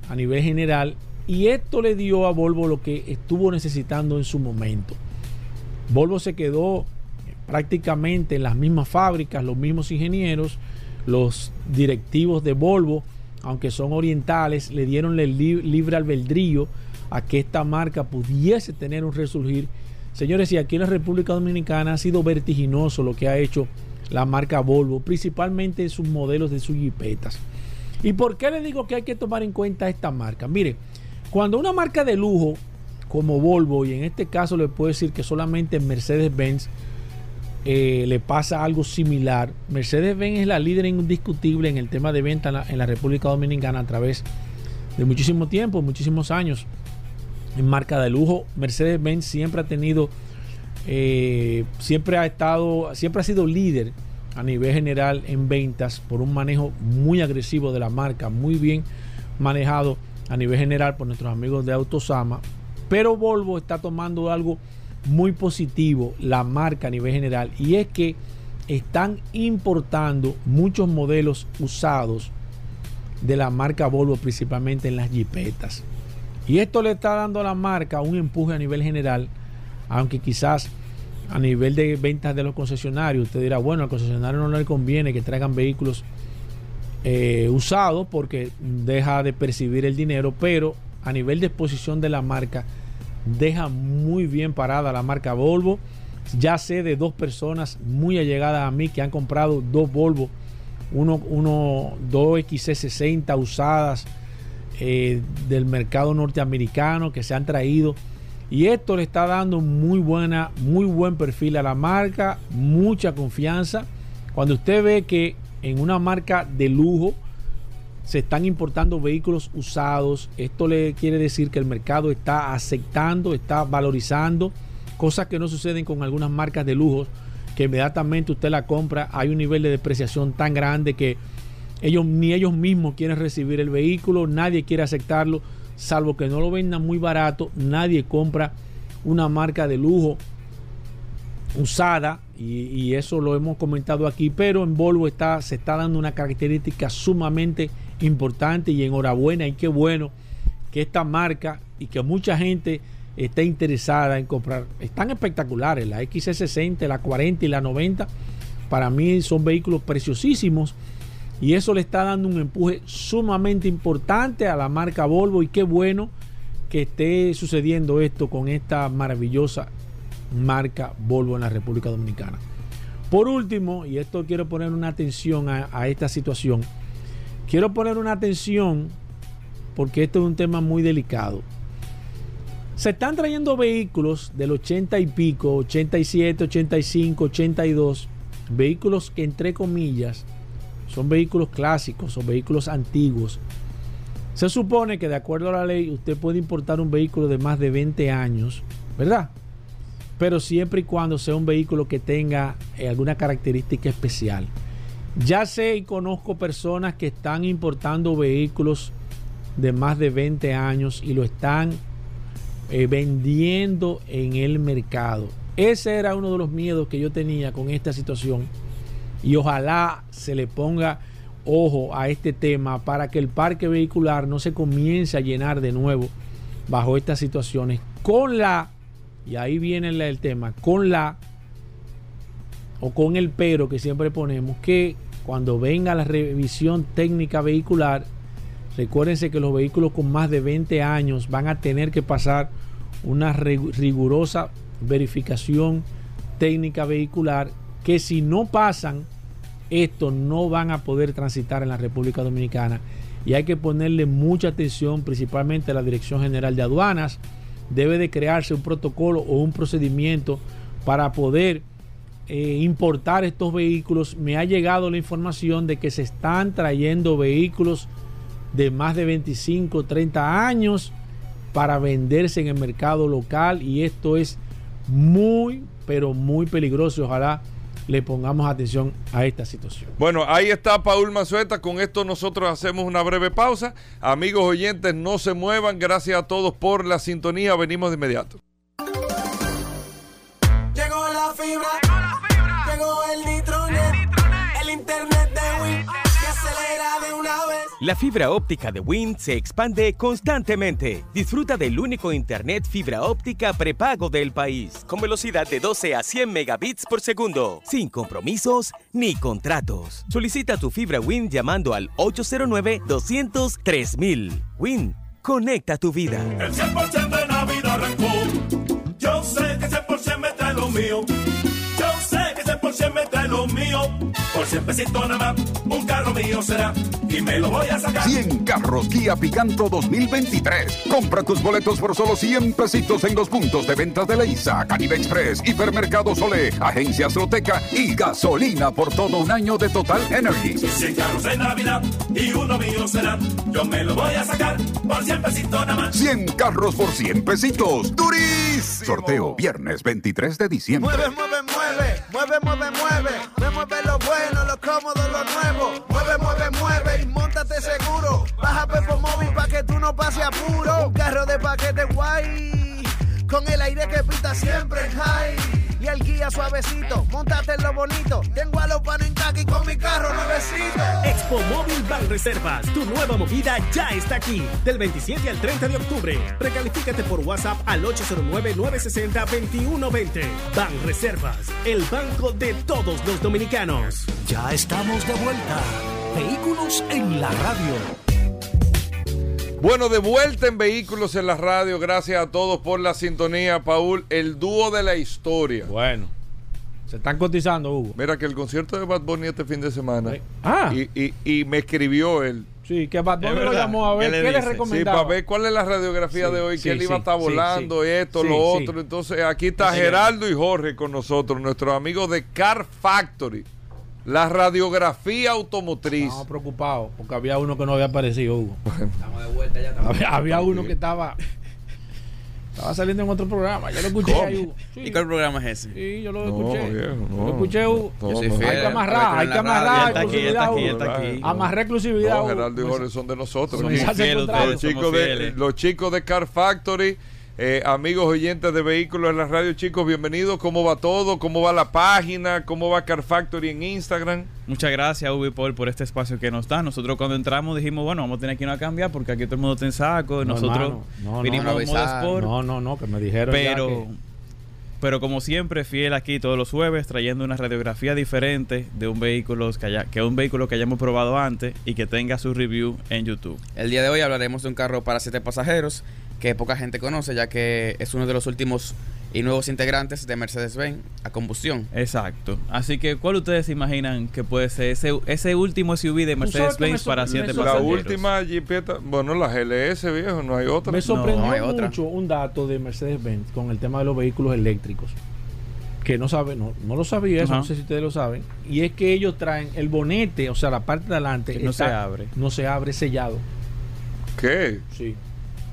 a nivel general y esto le dio a Volvo lo que estuvo necesitando en su momento. Volvo se quedó eh, prácticamente en las mismas fábricas, los mismos ingenieros, los directivos de Volvo, aunque son orientales, le dieron el libre albedrío a que esta marca pudiese tener un resurgir Señores, y aquí en la República Dominicana ha sido vertiginoso lo que ha hecho la marca Volvo, principalmente en sus modelos de sus jipetas. ¿Y por qué le digo que hay que tomar en cuenta esta marca? Mire, cuando una marca de lujo como Volvo, y en este caso le puedo decir que solamente Mercedes-Benz eh, le pasa algo similar, Mercedes-Benz es la líder indiscutible en el tema de venta en la, en la República Dominicana a través de muchísimo tiempo, muchísimos años en marca de lujo. Mercedes-Benz siempre ha tenido, eh, siempre ha estado, siempre ha sido líder a nivel general en ventas por un manejo muy agresivo de la marca, muy bien manejado a nivel general por nuestros amigos de Autosama. Pero Volvo está tomando algo muy positivo, la marca a nivel general, y es que están importando muchos modelos usados de la marca Volvo, principalmente en las jipetas. Y esto le está dando a la marca un empuje a nivel general, aunque quizás a nivel de ventas de los concesionarios, usted dirá, bueno, al concesionario no le conviene que traigan vehículos eh, usados porque deja de percibir el dinero, pero a nivel de exposición de la marca, deja muy bien parada la marca Volvo. Ya sé de dos personas muy allegadas a mí que han comprado dos Volvo, uno, uno dos XC60 usadas eh, del mercado norteamericano que se han traído. Y esto le está dando muy buena, muy buen perfil a la marca, mucha confianza. Cuando usted ve que en una marca de lujo se están importando vehículos usados, esto le quiere decir que el mercado está aceptando, está valorizando, cosas que no suceden con algunas marcas de lujo, que inmediatamente usted la compra, hay un nivel de depreciación tan grande que ellos, ni ellos mismos quieren recibir el vehículo, nadie quiere aceptarlo, salvo que no lo vendan muy barato, nadie compra una marca de lujo usada y, eso lo hemos comentado aquí, pero en Volvo está, se está dando una característica sumamente importante y enhorabuena y qué bueno que esta marca y que mucha gente esté interesada en comprar. Están espectaculares, la XC60, la 40 y la 90, para mí son vehículos preciosísimos y eso le está dando un empuje sumamente importante a la marca Volvo y qué bueno que esté sucediendo esto con esta maravillosa marca Volvo en la República Dominicana. Por último, y esto quiero poner una atención a, esta situación, quiero poner una atención porque esto es un tema muy delicado. Se están trayendo vehículos del 80 y pico, 87, 85, 82, vehículos que entre comillas son vehículos clásicos, son vehículos antiguos. Se supone que de acuerdo a la ley usted puede importar un vehículo de más de 20 años, ¿verdad? Pero siempre y cuando sea un vehículo que tenga eh, alguna característica especial. Ya sé y conozco personas que están importando vehículos de más de 20 años y lo están eh, vendiendo en el mercado. Ese era uno de los miedos que yo tenía con esta situación y ojalá se le ponga ojo a este tema para que el parque vehicular no se comience a llenar de nuevo bajo estas situaciones. Con la, y ahí viene el tema, con la o con el pero que siempre ponemos, que cuando venga la revisión técnica vehicular, recuérdense que los vehículos con más de 20 años van a tener que pasar una rigurosa verificación técnica vehicular que si no pasan esto no van a poder transitar en la República Dominicana y hay que ponerle mucha atención principalmente a la Dirección General de Aduanas debe de crearse un protocolo o un procedimiento para poder eh, importar estos vehículos. Me ha llegado la información de que se están trayendo vehículos de más de 25, 30 años para venderse en el mercado local y esto es muy, pero muy peligroso. Ojalá le pongamos atención a esta situación. Bueno, ahí está Paul Mazueta. Con esto nosotros hacemos una breve pausa. Amigos oyentes, no se muevan. Gracias a todos por la sintonía. Venimos de inmediato. Llegó la fibra. La fibra óptica de Wind se expande constantemente. Disfruta del único internet fibra óptica prepago del país, con velocidad de 12 a 100 megabits por segundo, sin compromisos ni contratos. Solicita tu fibra Wind llamando al 809-200-3000. Wind, conecta tu vida. El 100% de Navidad arrancó. Yo sé que 100% me trae lo mío. Yo sé que 100% me trae lo mío. Por 100 pesitos nada más, un carro mío será. Y me lo voy a sacar. 100 carros Kia Picanto 2023. Compra tus boletos por solo 100 pesitos en los puntos de ventas de Leisa, Caribe Express, Hipermercado Sole, Agencia Azteca y gasolina por todo un año de Total Energy. 100 carros de Navidad y uno mío será. Yo me lo voy a sacar por 100 pesitos nada más. 100 carros por 100 pesitos. ¡Durísimo! Sorteo viernes 23 de diciembre. Mueve, mueve, mueve. Mueve, mueve, mueve. Me mueve lo bueno, lo cómodo, lo nuevo. Mueve, mueve, mueve y montate seguro. Baja Pepo Móvil pa' que tú no pases apuro. Un carro de paquete guay. Con el aire que pita siempre en high. Y el guía suavecito, montate en lo bonito. Tengo a los panos taqui con mi carro nuevecito. Expo Móvil Ban Reservas, tu nueva movida ya está aquí. Del 27 al 30 de octubre. Precalifícate por WhatsApp al 809-960-2120. Ban Reservas, el banco de todos los dominicanos. Ya estamos de vuelta. Vehículos en la radio. Bueno, de vuelta en Vehículos en la Radio. Gracias a todos por la sintonía, Paul. El dúo de la historia. Bueno, se están cotizando, Hugo. Mira que el concierto de Bad Bunny este fin de semana. Ah. Y, y, y me escribió él. Sí, que Bad Bunny lo llamó a ver ¿Qué qué, le dice? Sí, recomendaba. para ver cuál es la radiografía Sí, de hoy, sí, que él sí, iba a estar sí, volando, sí. esto, Sí, lo sí. otro. Entonces, aquí está Geraldo y Jorge con nosotros, nuestros amigos de Car Factory, la radiografía automotriz. Estamos preocupados porque había uno que no había aparecido, Hugo. Estamos de vuelta ya Había, había uno que estaba estaba saliendo en otro programa. Yo lo escuché ¿Cómo? ahí, Hugo. Sí, ¿Y cuál programa es ese? sí, yo lo No, escuché. viejo, no. Lo escuché, Hugo. Yo soy fiel. Hay que amarrar, hay que amarrar está aquí, está aquí, está aquí. Amarrar exclusividad. No, Hugo. Geraldo y Jorge son de nosotros. Son Los chicos somos de, los chicos de Car Factory, eh, amigos oyentes de vehículos en la radio, chicos, bienvenidos. ¿Cómo va todo? ¿Cómo va la página? ¿Cómo va Car Factory en Instagram? Muchas gracias, Ubi Paul, por este espacio que nos da. Nosotros cuando entramos dijimos, bueno, vamos a tener que irnos a cambiar porque aquí todo el mundo está en saco. No, nosotros hermano. No, vinimos no. No, no, no, que me dijeron ya pero, que- pero como siempre, fiel aquí todos los jueves, trayendo una radiografía diferente de un vehículo que, haya, que un vehículo que hayamos probado antes y que tenga su review en YouTube. El día de hoy hablaremos de un carro para siete pasajeros que poca gente conoce ya que es uno de los últimos y nuevos integrantes de Mercedes-Benz a combustión. Exacto. Así que, ¿cuál ustedes se imaginan que puede ser ese, ese último SUV de Mercedes-Benz para me siete sor- La pasajeros? última Jeepeta, bueno, la GLS, viejo, no hay otra. Me sorprendió no hay otra. mucho un dato de Mercedes-Benz con el tema de los vehículos eléctricos. que no sabe, no, no lo sabía eso, no sé si ustedes lo saben, y es que ellos traen el bonete, o sea, la parte de adelante Que no está- se abre. no se abre sellado. ¿Qué? Sí.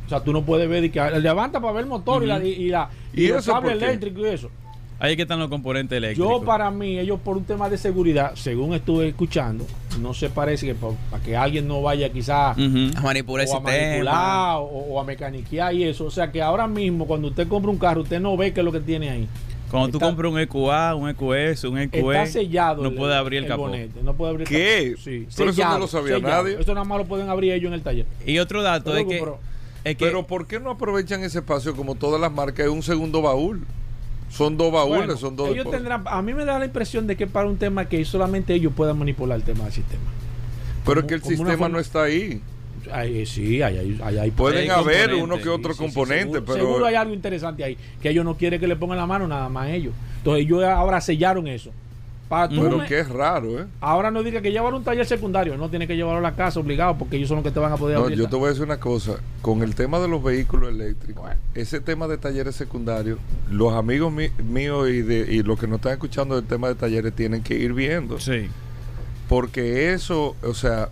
O sea, tú no puedes ver y que levanta para ver el motor y la y, la ¿Y los cables qué? eléctricos y eso. Ahí es que están los componentes eléctricos. Yo para mí, ellos por un tema de seguridad, según estuve escuchando, no se parece que pa- para que alguien no vaya quizás Ujú. A manipular el o a manipular o, o a mecaniquear y eso. O sea que ahora mismo cuando usted compra un carro, usted no ve qué es lo que tiene ahí. Cuando tú Está- compras un EQA, un EQS, un EQE, Está sellado. no el- puede abrir el, capó. bonete, no puede abrir el ¿Qué? capó. Sí, Pero eso no lo sabía sellado. nadie. Eso nada más lo pueden abrir ellos en el taller. Y otro dato es Pero, que, pero- es que Pero ¿por qué no aprovechan ese espacio como todas las marcas? Es un segundo baúl. Son dos baúles, Bueno, son dos ellos tendrán, a mí me da la impresión de que para un tema que solamente ellos puedan manipular el tema del sistema. Pero es que el sistema forma- no está ahí. Ay, sí, hay, hay, hay, hay- Pueden haber uno que otro Sí, sí, componente, seguro, pero seguro hay algo interesante ahí que ellos no quieren que le pongan la mano nada más ellos. Entonces ellos ahora sellaron eso. Para tú pero me- que es raro, ¿eh? Ahora no diga que llevar un taller secundario, no tiene que llevarlo a la casa obligado porque ellos son los que te van a poder No, abrir. yo la- te voy a decir una cosa. Con el tema de los vehículos eléctricos, ese tema de talleres secundarios, los amigos mi- míos y, de, y los que no están escuchando del tema de talleres tienen que ir viendo. sí. Porque eso, o sea,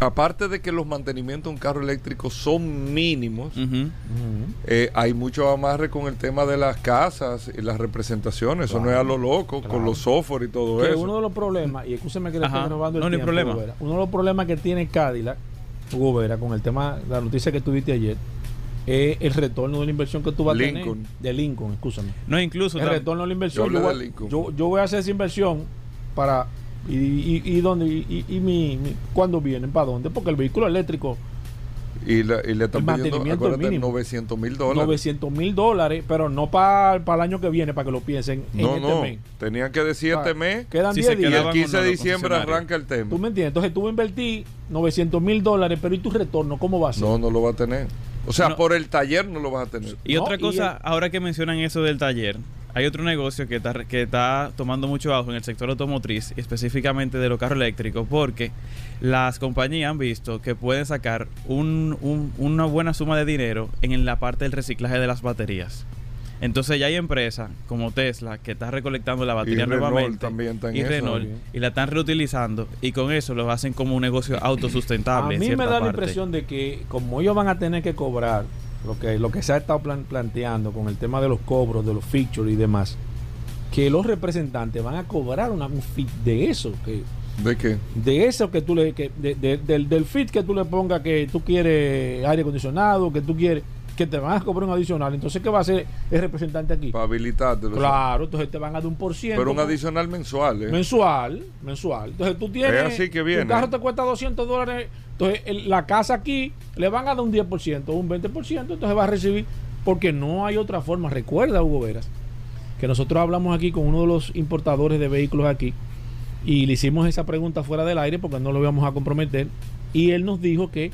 aparte de que los mantenimientos de un carro eléctrico son mínimos, eh, hay mucho amarre con el tema de las casas y las representaciones. Eso no es a lo loco, con los software y todo Que eso. uno de los problemas, y escúcheme que le estoy robando el No, no hay tiempo, problema. Vera. Uno de los problemas que tiene Cadillac, Hugo Vera, con el tema, la noticia que tuviste ayer, es el retorno de la inversión que tú vas a Lincoln. tener. De Lincoln, escúchame. No, incluso El retorno de la inversión. Yo Yo, voy, yo voy a hacer esa inversión para. ¿Y, y, y dónde? ¿Y, y, y mi, mi- cuándo vienen? ¿Para dónde? Porque el vehículo eléctrico, Y, la- y le están El pidiendo, mantenimiento acuérdate, mínimo. 900 mil dólares. 900 mil dólares, pero no para el año que viene, para que lo piensen en No, este no. mes. Tenían que decir este mes. Quedan Si 10 se Y el días. quedaban 15 de diciembre arranca el tema. ¿Tú me entiendes? Entonces tú invertir 900 mil dólares, pero ¿y tu retorno cómo va a ser? No, no lo va a tener. O sea, No. por el taller no lo vas a tener. Y No, otra y cosa, el- ahora que mencionan eso del taller, hay otro negocio que está, que está tomando mucho auge en el sector automotriz, específicamente de los carros eléctricos, porque las compañías han visto que pueden sacar un- un- una buena suma de dinero en la parte del reciclaje de las baterías. Entonces ya hay empresas como Tesla que está recolectando la batería Renault nuevamente también está en y eso. Renault y la están reutilizando y con eso lo hacen como un negocio A autosustentable. en mí me da la impresión de que como ellos van a tener que cobrar lo que, lo que se ha estado plan- planteando con el tema de los cobros, de los features y demás, que los representantes van a cobrar una, un fit de eso, que ¿De qué? de eso que tú le que de- de- del, del fit que tú le pongas que tú quieres aire acondicionado, que tú quieres que te van a cobrar un adicional, entonces ¿qué va a hacer el representante aquí? Para habilitarte. Claro, entonces te van a dar un por ciento. Pero un adicional mensual, ¿eh? Mensual, mensual. Entonces tú tienes. Es así que viene. Tu carro te cuesta 200 dólares. Entonces el- la casa aquí le van a dar un 10%, un 20%. Entonces va a recibir. Porque no hay otra forma. Recuerda, Hugo Veras, que nosotros hablamos aquí con uno de los importadores de vehículos aquí. Y le hicimos esa pregunta fuera del aire porque no lo íbamos a comprometer. Y él nos dijo que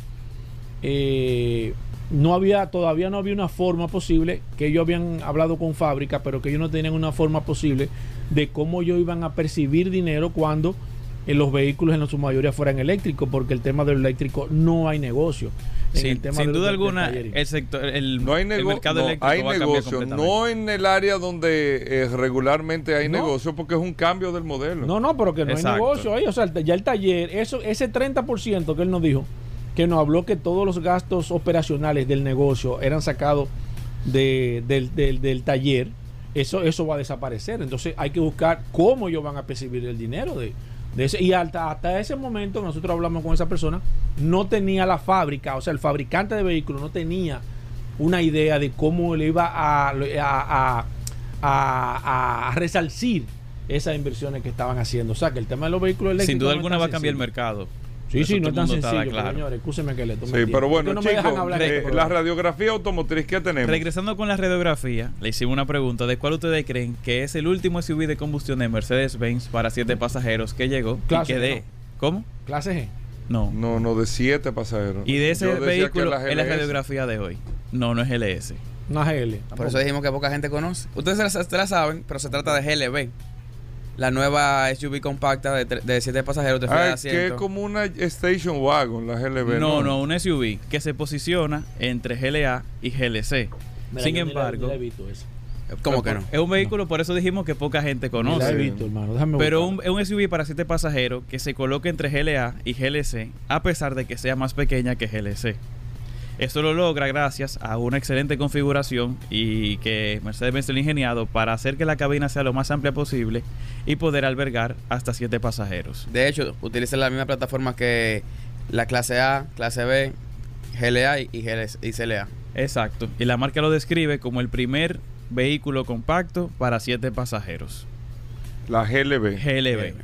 eh, no había, todavía no había una forma posible, que ellos habían hablado con fábrica, pero que ellos no tenían una forma posible de cómo ellos iban a percibir dinero cuando en los vehículos en su mayoría fueran eléctricos, porque el tema del eléctrico no hay negocio. En Sin, el tema sin del- duda alguna, el sector, el, No hay, el mercado no, eléctrico hay va negocio, no en el área donde eh, regularmente hay No. negocio, porque es un cambio del modelo. No, no, pero que no Exacto. hay negocio ahí. O sea, el- ya el taller, eso, ese 30% que él nos dijo, que nos habló que todos los gastos operacionales del negocio eran sacados de- del, del- del taller, eso, eso va a desaparecer. Entonces hay que buscar cómo ellos van a percibir el dinero de, de ese. Y hasta, hasta ese momento nosotros hablamos con esa persona, no tenía la fábrica, o sea, el fabricante de vehículos no tenía una idea de cómo le iba a, a, a, a- esas inversiones que estaban haciendo. O sea, que el tema de los vehículos eléctricos. Sin duda no alguna va a cambiar el mercado. Sí, Eso sí, no es tan sencillo, pero, claro. señores. Escúcheme que le tome Sí, pero Es bueno, no me chicos, dejan hablar de eh, este la radiografía automotriz que tenemos. Regresando con la radiografía, le hicimos una pregunta de cuál ustedes creen que es el último SUV de combustión de Mercedes-Benz para siete pasajeros que llegó Clase y que de... ¿Cómo? Clase G. No. No, no, de siete pasajeros. Y de ese vehículo es la radiografía de hoy. No, no es LS. Una GL. Por eso dijimos que poca gente conoce. Ustedes se la, se la saben, pero se trata de GLB. La nueva SUV compacta de, de siete pasajeros de es que es como una station wagon, la GLB. No, no, un SUV que se posiciona entre GLA y GLC. Mira, Sin yo ni la- embargo, ni la he visto esa. ¿Cómo que no? Es un vehículo, por eso dijimos que poca gente conoce. la he visto, hermano. Déjame Pero un, es un SUV para siete pasajeros que se coloca entre GLA y GLC, a pesar de que sea más pequeña que GLC. Esto lo logra gracias a una excelente configuración y que Mercedes-Benz lo ha ingeniado para hacer que la cabina sea lo más amplia posible y poder albergar hasta siete pasajeros. De hecho, utiliza la misma plataforma que la clase A, clase B, GLA y, GLS y CLA. Exacto. Y la marca lo describe como el primer vehículo compacto para siete pasajeros. La GLB. GLB.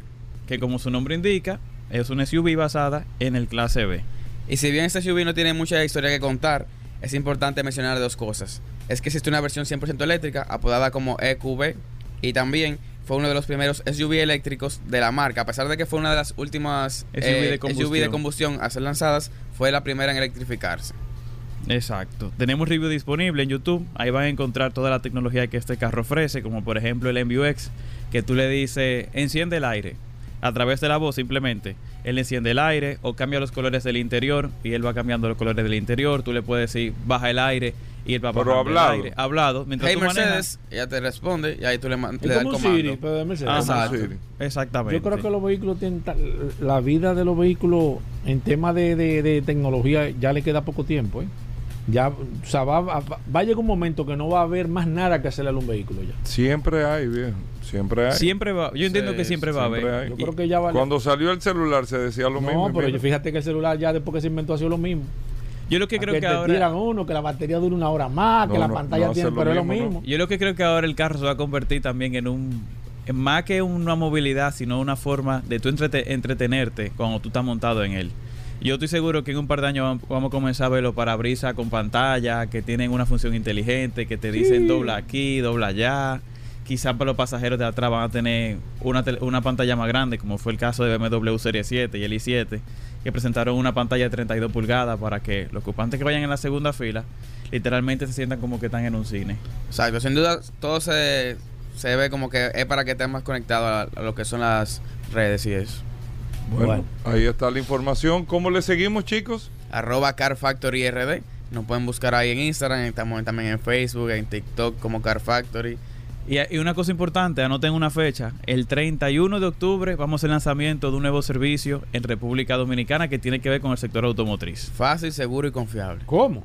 Que como su nombre indica, es una SUV basada en el clase B. Y si bien este SUV no tiene mucha historia que contar, es importante mencionar dos cosas. Es que existe una versión 100% eléctrica, apodada como EQB, y también fue uno de los primeros SUV eléctricos de la marca. A pesar de que fue una de las últimas SUV eh, de combustión. SUV de combustión a ser lanzadas, fue la primera en electrificarse. Exacto. Tenemos review disponible en YouTube. Ahí van a encontrar toda la tecnología que este carro ofrece, como por ejemplo el MBUX, que tú le dices, enciende el aire. A través de la voz simplemente. Él enciende el aire o cambia los colores del interior y él va cambiando los colores del interior. Tú le puedes decir, baja el aire y él va Pero bajando el hablado. aire. Hablado. Mientras Hey tú manejas- Mercedes, ella te responde y ahí tú le, le das el comando. Siri, pero de Mercedes. Exacto. Siri. Exactamente. Yo creo que los vehículos tienen la vida de los vehículos en tema de, de- de tecnología ya le queda poco tiempo, ¿eh? Ya, o sea, va, va, va a llegar un momento que no va a haber más nada que hacerle a un vehículo ya. Siempre hay, viejo. Siempre hay. Siempre va. Yo entiendo Sí, que siempre va a haber. hay. Yo creo que ya vale. Cuando salió el celular se decía lo no, mismo. pero mira. yo fíjate que el celular ya después que se inventó ha sido lo mismo. Yo lo que creo que, te ahora. tiran uno, que la batería dura una hora más, que No, la no, pantalla no tiene, pero es lo mismo. Yo lo que creo que ahora el carro se va a convertir también en un en más que una movilidad, sino una forma de tú entrete- entretenerte cuando tú estás montado en él. Yo estoy seguro que en un par de años vam- vamos a comenzar a verlo para brisa con pantalla, que tienen una función inteligente, que te dicen dobla aquí, dobla allá. Quizás para los pasajeros de atrás van a tener una, tele- una pantalla más grande, como fue el caso de BMW Serie 7 y el i7, que presentaron una pantalla de 32 pulgadas para que los ocupantes que vayan en la segunda fila literalmente se sientan como que están en un cine. Exacto, sin duda todo se, se ve como que es para que estés más conectado a, a lo que son las redes y eso. Bueno, Bueno. ahí está la información. ¿Cómo le seguimos, chicos? Arroba Car Factory RD. Nos pueden buscar ahí en Instagram, estamos también en Facebook, en TikTok como Car Factory. Y, y una cosa importante, anoten una fecha. El 31 de octubre vamos a hacer el lanzamiento de un nuevo servicio en República Dominicana que tiene que ver con el sector automotriz. Fácil, seguro y confiable. ¿Cómo?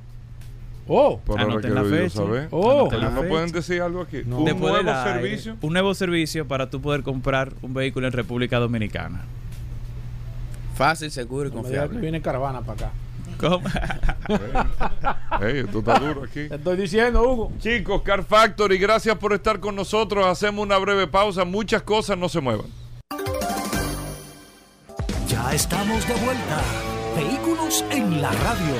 Oh, Por ahora Anoten la fecha. Oh. Anoten la ¿No fecha. pueden decir algo aquí? No. ¿Un Después nuevo aire, servicio? Un nuevo servicio para tú poder comprar un vehículo en República Dominicana. Fácil, seguro y no me digas que confiable. viene caravana para acá. ¿Cómo? Ey, esto está duro aquí. Te estoy diciendo, Hugo. Chicos, Car Factory, gracias por estar con nosotros. Hacemos una breve pausa. Muchas cosas no se muevan. Ya estamos de vuelta. Vehículos en la radio.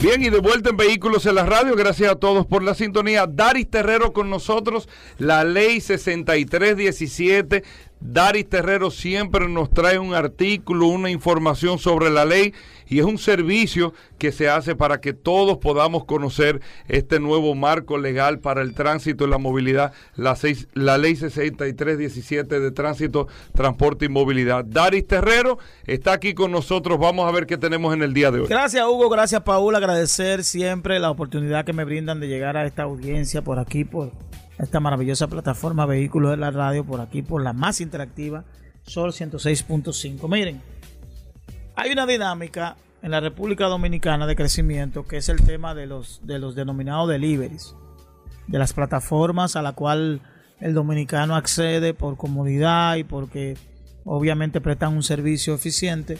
Bien, y de vuelta en Vehículos en la Radio. Gracias a todos por la sintonía. Daris Terrero con nosotros. La ley 6317. Daris Terrero siempre nos trae un artículo, una información sobre la ley y es un servicio que se hace para que todos podamos conocer este nuevo marco legal para el tránsito y la movilidad, la, seis- la ley 6317 de tránsito, transporte y movilidad. Daris Terrero está aquí con nosotros. Vamos a ver qué tenemos en el día de hoy. Gracias Hugo, gracias Paul, agradecer siempre la oportunidad que me brindan de llegar a esta audiencia por aquí, por esta maravillosa plataforma Vehículos de la Radio, por aquí, por la más interactiva, Sol 106.5. Miren, hay una dinámica en la República Dominicana de crecimiento que es el tema de los, de los denominados deliveries, de las plataformas a la cual el dominicano accede por comodidad y porque obviamente prestan un servicio eficiente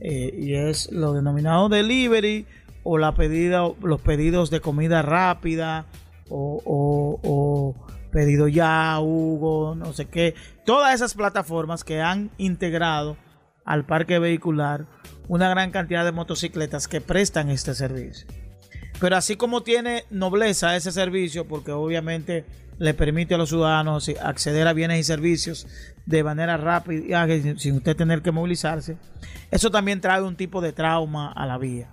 eh, y es lo denominado delivery o la pedida, los pedidos de comida rápida o, o- o pedido ya, Hugo, no sé qué. Todas esas plataformas que han integrado al parque vehicular una gran cantidad de motocicletas que prestan este servicio. Pero así como tiene nobleza ese servicio, porque obviamente le permite a los ciudadanos acceder a bienes y servicios de manera rápida, sin- usted tener que movilizarse, eso también trae un tipo de trauma a la vía.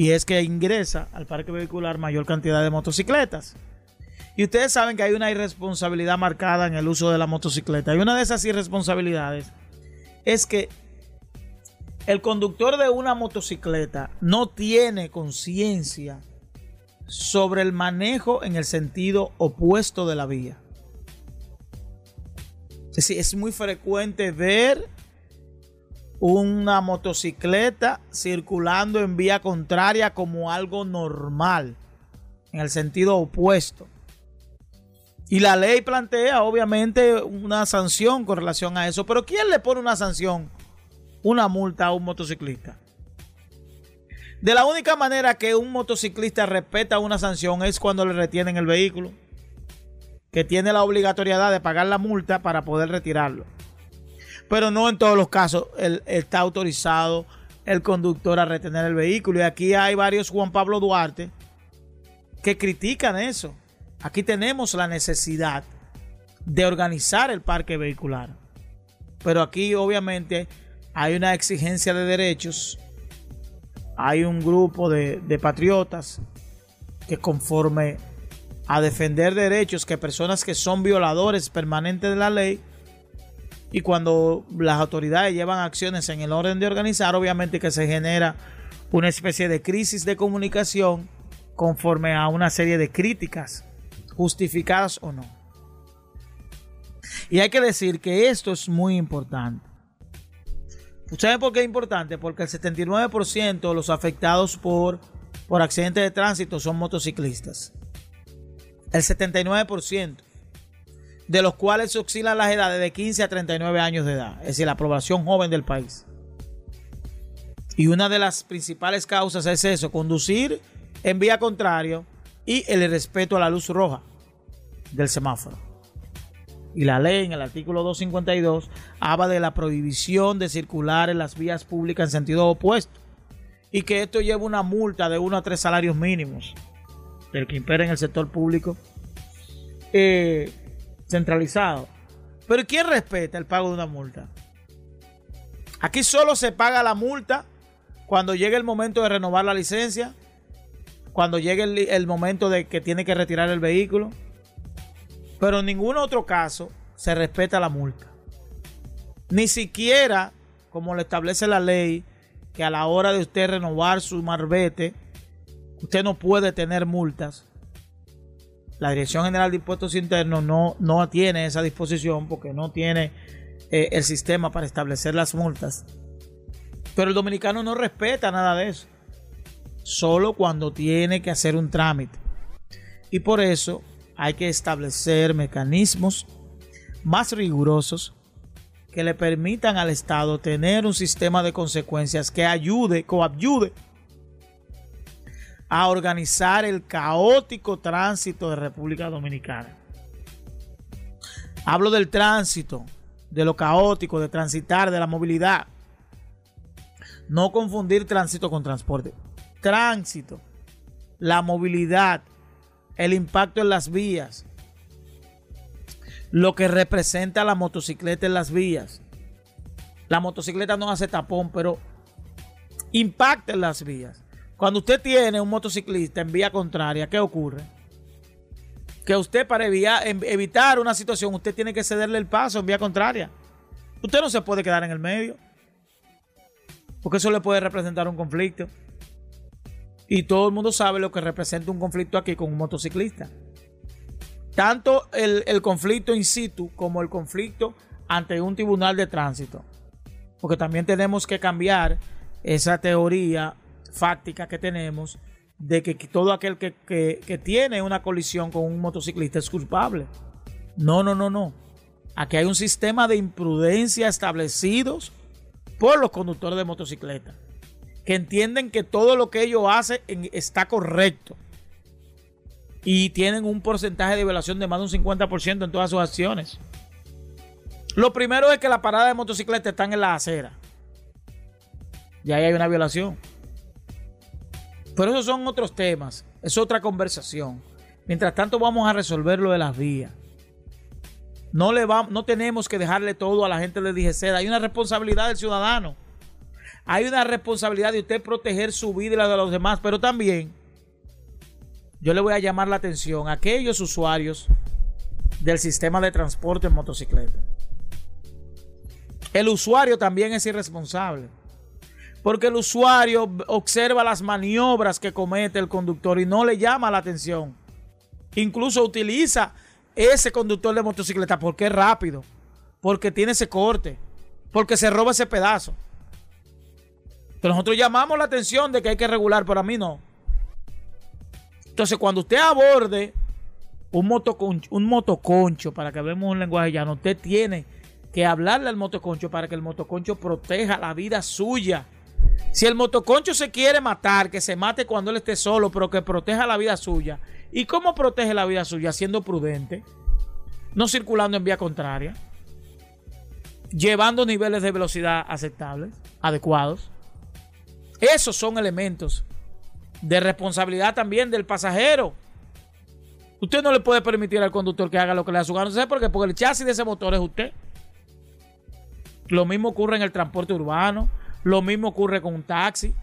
Y es que ingresa al parque vehicular mayor cantidad de motocicletas. Y ustedes saben que hay una irresponsabilidad marcada en el uso de la motocicleta. Y una de esas irresponsabilidades es que el conductor de una motocicleta no tiene conciencia sobre el manejo en el sentido opuesto de la vía. Es es muy frecuente ver una motocicleta circulando en vía contraria como algo normal, en el sentido opuesto. Y la ley plantea obviamente una sanción con relación a eso, pero ¿quién le pone una sanción, una multa a un motociclista? De la única manera que un motociclista respeta una sanción es cuando le retienen el vehículo, que tiene la obligatoriedad de pagar la multa para poder retirarlo. Pero no en todos los casos está autorizado el conductor a retener el vehículo. Y aquí hay varios Juan Pablo Duarte que critican eso. Aquí tenemos la necesidad de organizar el parque vehicular. Pero aquí obviamente hay una exigencia de derechos hay un grupo de, patriotas que conforme a defender derechos que personas que son violadores permanentes de la ley y cuando las autoridades llevan acciones en el orden de organizar, obviamente que se genera una especie de crisis de comunicación conforme a una serie de críticas, justificadas o no. Y hay que decir que esto es muy importante. ¿Saben por qué es importante? Porque el 79% de los afectados por, por accidentes de tránsito son motociclistas. El 79%, de los cuales oscilan las edades de 15 a 39 años de edad, es decir, la población joven del país. Y una de las principales causas es eso, conducir en vía contrario y el respeto a la luz roja del semáforo y la ley en el artículo 252 habla de la prohibición de circular en las vías públicas en sentido opuesto y que esto lleva una multa de uno a tres salarios mínimos del que impera en el sector público eh, centralizado. Pero ¿quién respeta el pago de una multa? Aquí solo se paga la multa cuando llegue el momento de renovar la licencia, cuando llegue el, momento de que tiene que retirar el vehículo pero en ningún otro caso se respeta la multa. Ni siquiera, como lo establece la ley, que a la hora de usted renovar su marbete, usted no puede tener multas. La Dirección General de Impuestos Internos no, no tiene esa disposición porque no tiene eh, el sistema para establecer las multas. Pero el dominicano no respeta nada de eso. Solo cuando tiene que hacer un trámite. Y por eso hay que establecer mecanismos más rigurosos que le permitan al Estado tener un sistema de consecuencias que ayude, coayude a organizar el caótico tránsito de República Dominicana. Hablo del tránsito, de lo caótico, de transitar, de la movilidad. No confundir tránsito con transporte. Tránsito, la movilidad, el impacto en las vías, lo que representa la motocicleta en las vías. La motocicleta no hace tapón, pero impacta en las vías. Cuando usted tiene un motociclista en vía contraria, ¿qué ocurre? Que usted para evitar una situación, usted tiene que cederle el paso en vía contraria. Usted no se puede quedar en el medio. Porque eso le puede representar un conflicto. Y todo el mundo sabe lo que representa un conflicto aquí con un motociclista. Tanto el, conflicto in situ como el conflicto ante un tribunal de tránsito. Porque también tenemos que cambiar esa teoría fáctica que tenemos de que todo aquel que, que, tiene una colisión con un motociclista es culpable. No, no, no, no. Aquí hay un sistema de imprudencia establecidos por los conductores de motocicleta que entienden que todo lo que ellos hacen está correcto. Y tienen un porcentaje de violación de más de un 50% en todas sus acciones. Lo primero es que la parada de motocicletas están en la acera. Y ahí hay una violación. Pero esos son otros temas. Es otra conversación. Mientras tanto vamos a resolver lo de las vías. No, le no tenemos que dejarle todo a la gente de DGC. Hay una responsabilidad del ciudadano. Hay una responsabilidad de usted proteger su vida y la de los demás, pero también yo le voy a llamar la atención a aquellos usuarios del sistema de transporte en motocicleta. El usuario también es irresponsable. Porque el usuario observa las maniobras que comete el conductor y no le llama la atención. Incluso utiliza ese conductor de motocicleta porque es rápido, porque tiene ese corte, porque se roba ese pedazo. Pero nosotros llamamos la atención de que hay que regular, pero a mí no. Entonces, cuando usted aborde un motoconcho, un motoconcho, para que hablemos un lenguaje llano, usted tiene que hablarle al motoconcho para que el motoconcho proteja la vida suya. Si el motoconcho se quiere matar, que se mate cuando él esté solo, pero que proteja la vida suya. ¿Y cómo protege la vida suya? Siendo prudente, no circulando en vía contraria, llevando niveles de velocidad aceptables, adecuados. Esos son elementos de responsabilidad también del pasajero. Usted no le puede permitir al conductor que haga lo que le da su gana. ¿Sabe por qué? Porque el chasis de ese motor es usted. Lo mismo ocurre en el transporte urbano. Lo mismo ocurre con un taxi.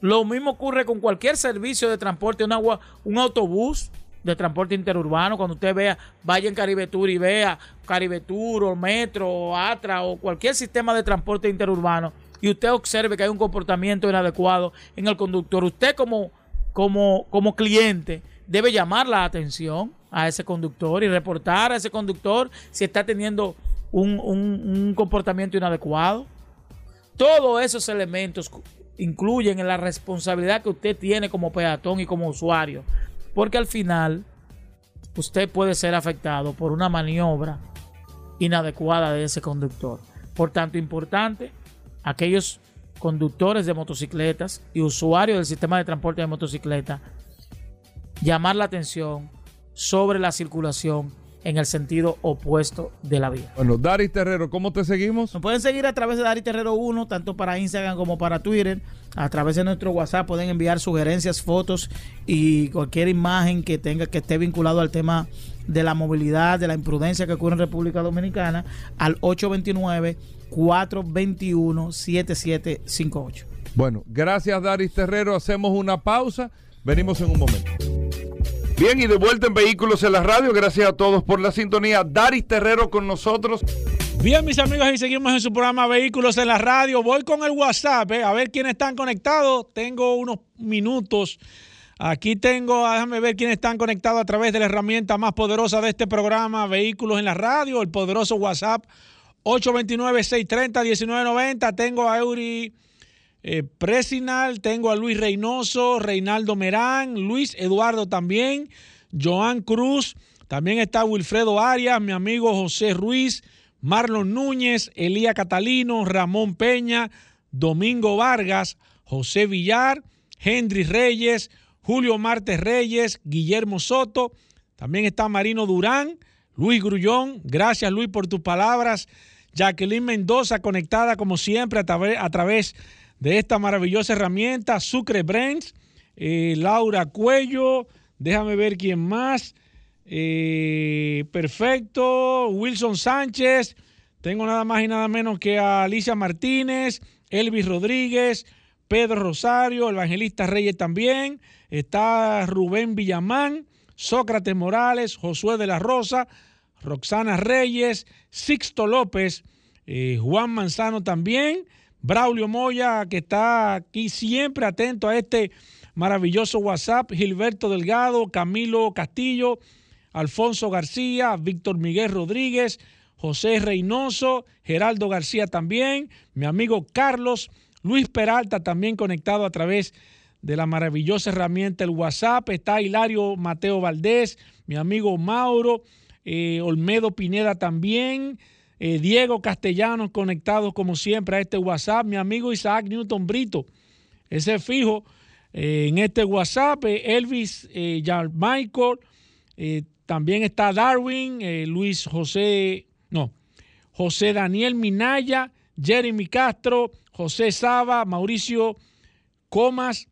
Lo mismo ocurre con cualquier servicio de transporte, un, agua, un autobús de transporte interurbano. Cuando usted vea, vaya en Caribe Tour y vea Caribe Tour o Metro o Atra o cualquier sistema de transporte interurbano y usted observe que hay un comportamiento inadecuado en el conductor, usted como, como, como cliente debe llamar la atención a ese conductor y reportar a ese conductor si está teniendo un, un comportamiento inadecuado. Todos esos elementos incluyen en la responsabilidad que usted tiene como peatón y como usuario, porque al final usted puede ser afectado por una maniobra inadecuada de ese conductor. Por tanto, importante aquellos conductores de motocicletas y usuarios del sistema de transporte de motocicleta llamar la atención sobre la circulación en el sentido opuesto de la vía. Bueno, Dari Terrero, ¿cómo te seguimos? Nos pueden seguir a través de Dari Terrero 1, tanto para Instagram como para Twitter. A través de nuestro WhatsApp pueden enviar sugerencias, fotos y cualquier imagen que tenga que esté vinculado al tema de la movilidad, de la imprudencia que ocurre en República Dominicana al 829 421 7758. Bueno, gracias Daris Terrero. Hacemos una pausa. Venimos en un momento. Bien, y de vuelta en Vehículos en la Radio. Gracias a todos por la sintonía. Daris Terrero con nosotros. Bien, mis amigos, y seguimos en su programa Vehículos en la Radio. Voy con el WhatsApp, eh, a ver quiénes están conectados. Tengo unos minutos. Aquí tengo, déjame ver quiénes están conectados a través de la herramienta más poderosa de este programa, Vehículos en la Radio, el poderoso WhatsApp 829-630-1990. Tengo a Eury eh, Presinal, tengo a Luis Reynoso, Reinaldo Merán, Luis Eduardo también, Joan Cruz, también está Wilfredo Arias, mi amigo José Ruiz, Marlon Núñez, Elía Catalino, Ramón Peña, Domingo Vargas, José Villar, Henry Reyes, Julio Martes Reyes, Guillermo Soto, también está Marino Durán, Luis Grullón, gracias Luis por tus palabras. Jacqueline Mendoza conectada como siempre a, través de esta maravillosa herramienta, Sucre Brains, eh, Laura Cuello, déjame ver quién más. Eh, perfecto, Wilson Sánchez, tengo nada más y nada menos que a Alicia Martínez, Elvis Rodríguez, Pedro Rosario, Evangelista Reyes también, está Rubén Villamán, Sócrates Morales, Josué de la Rosa, Roxana Reyes, Sixto López, eh, Juan Manzano también, Braulio Moya, que está aquí siempre atento a este maravilloso WhatsApp, Gilberto Delgado, Camilo Castillo, Alfonso García, Víctor Miguel Rodríguez, José Reynoso, Geraldo García también, mi amigo Carlos, Luis Peralta también conectado a través de la maravillosa herramienta el WhatsApp, está Hilario Mateo Valdés, mi amigo Mauro, eh, Olmedo Pineda también, eh, Diego Castellanos conectados como siempre a este WhatsApp, mi amigo Isaac Newton Brito, ese fijo eh, en este WhatsApp, Elvis Jan Michael, también está Darwin, Luis José, no, José Daniel Minaya, Jeremy Castro, José Saba, Mauricio Comas,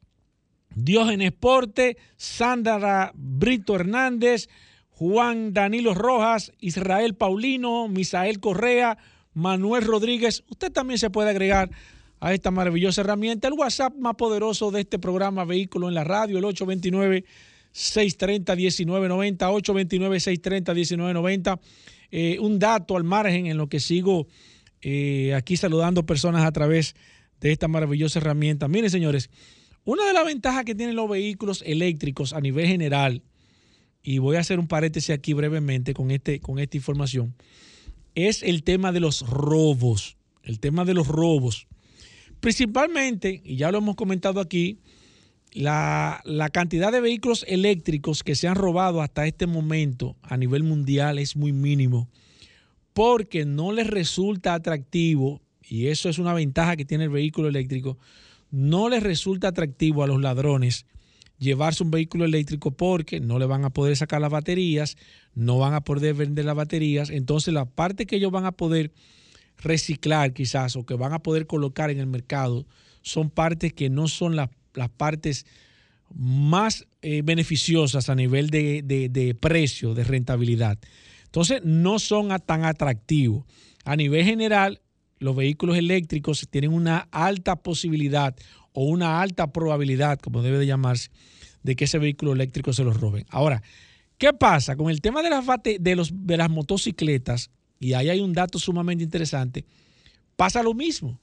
Diógenes Porte, Sandra Brito Hernández, Juan Danilo Rojas, Israel Paulino, Misael Correa, Manuel Rodríguez. Usted también se puede agregar a esta maravillosa herramienta, el WhatsApp más poderoso de este programa Vehículo en la Radio, el 829 630 1990, 829 630 1990. un dato al margen en lo que sigo eh, aquí saludando personas a través de esta maravillosa herramienta. Miren, señores, una de las ventajas que tienen los vehículos eléctricos a nivel general, y voy a hacer un paréntesis aquí brevemente con, este, con esta información, es el tema de los robos. El tema de los robos. Principalmente, y ya lo hemos comentado aquí, la, la, cantidad de vehículos eléctricos que se han robado hasta este momento a nivel mundial es muy mínimo porque no les resulta atractivo, y eso es una ventaja que tiene el vehículo eléctrico, no les resulta atractivo a los ladrones llevarse un vehículo eléctrico porque no le van a poder sacar las baterías, no van a poder vender las baterías, entonces la parte que ellos van a poder reciclar quizás o que van a poder colocar en el mercado son partes que no son las, las partes más eh, beneficiosas a nivel de, de, de precio, de rentabilidad. Entonces no son tan atractivos. A nivel general, los vehículos eléctricos tienen una alta posibilidad o una alta probabilidad, como debe de llamarse, de que ese vehículo eléctrico se los roben. Ahora, ¿qué pasa con el tema de las, de los, de las motocicletas? Y ahí hay un dato sumamente interesante. Pasa lo mismo.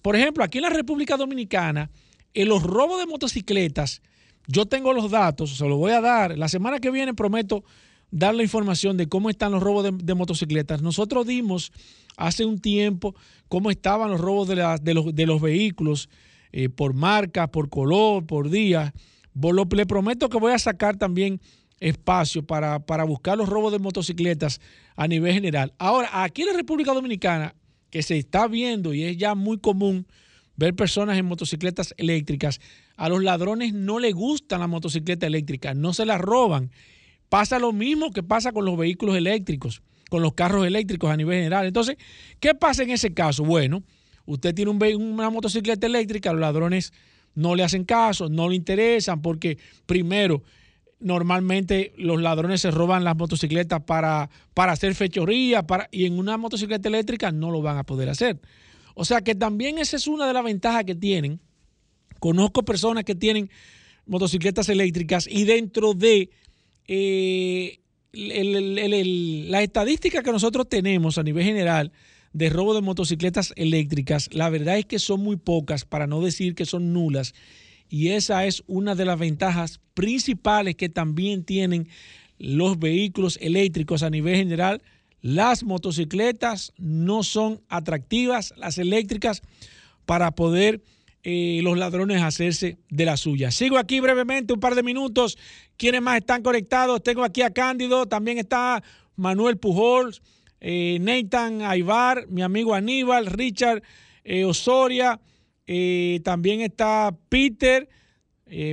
Por ejemplo, aquí en la República Dominicana, en los robos de motocicletas, yo tengo los datos, se los voy a dar. La semana que viene prometo dar la información de cómo están los robos de, motocicletas. Nosotros dimos hace un tiempo cómo estaban los robos de, los, de los, vehículos eh, por marca, por color, por día. Le prometo que voy a sacar también espacio para, para buscar los robos de motocicletas a nivel general. Ahora, aquí en la República Dominicana, que se está viendo y es ya muy común ver personas en motocicletas eléctricas, a los ladrones no les gustan las motocicletas eléctricas, no se las roban Pasa lo mismo que pasa con los vehículos eléctricos, con los carros eléctricos a nivel general. Entonces, ¿qué pasa en ese caso? Bueno, usted tiene un, una motocicleta eléctrica, los ladrones no le hacen caso, no le interesan, porque primero, normalmente los ladrones se roban las motocicletas para, para hacer fechoría, y en una motocicleta eléctrica no lo van a poder hacer. O sea que también esa es una de las ventajas que tienen. Conozco personas que tienen motocicletas eléctricas y dentro de eh, la estadística que nosotros tenemos a nivel general de robo de motocicletas eléctricas, la verdad es que son muy pocas, para no decir que son nulas. Y esa es una de las ventajas principales que también tienen los vehículos eléctricos a nivel general. Las motocicletas no son atractivas, las eléctricas, para poder eh, los ladrones hacerse de la suya. Sigo aquí brevemente, un par de minutos. ¿Quiénes más están conectados? Tengo aquí a Cándido, también está Manuel Pujol, eh, Nathan Aybar, mi amigo Aníbal, Richard eh, Osoria, también está Peter,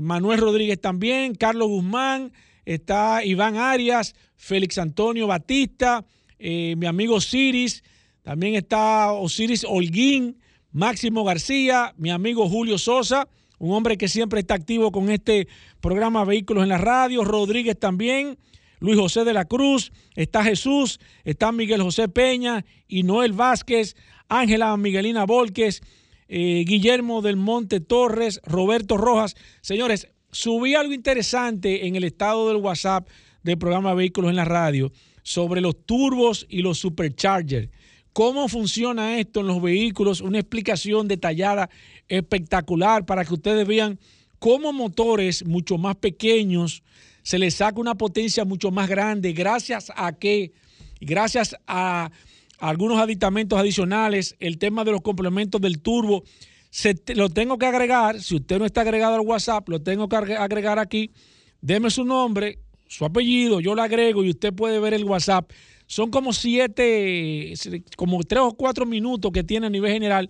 Manuel Rodríguez también, Carlos Guzmán, está Iván Arias, Félix Antonio Batista, mi amigo Osiris, también está Osiris Holguín, Máximo García, mi amigo Julio Sosa, un hombre que siempre está activo con este programa Vehículos en la Radio, Rodríguez también, Luis José de la Cruz, está Jesús, está Miguel José Peña y Noel Vázquez, Ángela Miguelina Volques, eh, Guillermo del Monte Torres, Roberto Rojas. Señores, subí algo interesante en el estado del WhatsApp del programa Vehículos en la Radio sobre los turbos y los superchargers cómo funciona esto en los vehículos, una explicación detallada, espectacular, para que ustedes vean cómo motores mucho más pequeños se les saca una potencia mucho más grande gracias a que, gracias a algunos aditamentos adicionales, el tema de los complementos del turbo, se, lo tengo que agregar, si usted no está agregado al WhatsApp, lo tengo que agregar aquí, deme su nombre, su apellido, yo lo agrego y usted puede ver el WhatsApp. Son como siete, como tres o cuatro minutos que tiene a nivel general,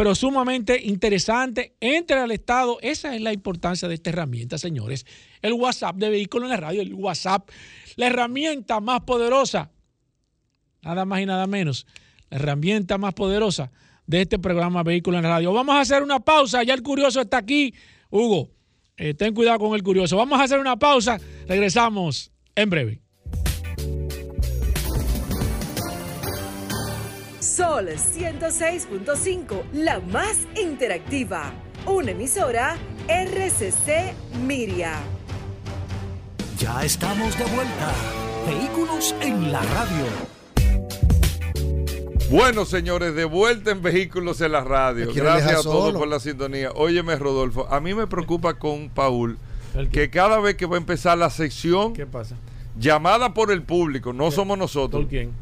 pero sumamente interesante. Entre al Estado, esa es la importancia de esta herramienta, señores. El WhatsApp de Vehículo en la Radio, el WhatsApp, la herramienta más poderosa, nada más y nada menos, la herramienta más poderosa de este programa Vehículo en la Radio. Vamos a hacer una pausa, ya el curioso está aquí. Hugo, eh, ten cuidado con el curioso. Vamos a hacer una pausa, regresamos en breve. Sol 106.5, la más interactiva. Una emisora RCC Miria. Ya estamos de vuelta. Vehículos en la radio. Bueno, señores, de vuelta en Vehículos en la Radio. Gracias a todos solo. por la sintonía. Óyeme, Rodolfo, a mí me preocupa con Paul que cada vez que va a empezar la sección ¿Qué pasa? llamada por el público, no somos nosotros. ¿Por quién?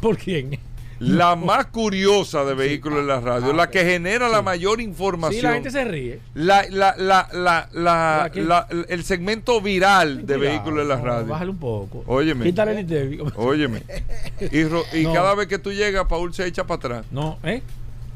¿Por quién? La más curiosa de Vehículos en la Radio, la que genera la mayor información. Sí, la gente se ríe. La, la, la, la, la- ¿La qué? la- el segmento viral de Vehículos en la Radio. Bájale un poco. Óyeme. Quítale el. Óyeme. Y, cada vez que tú llegas, Paul se echa para atrás. No, ¿eh?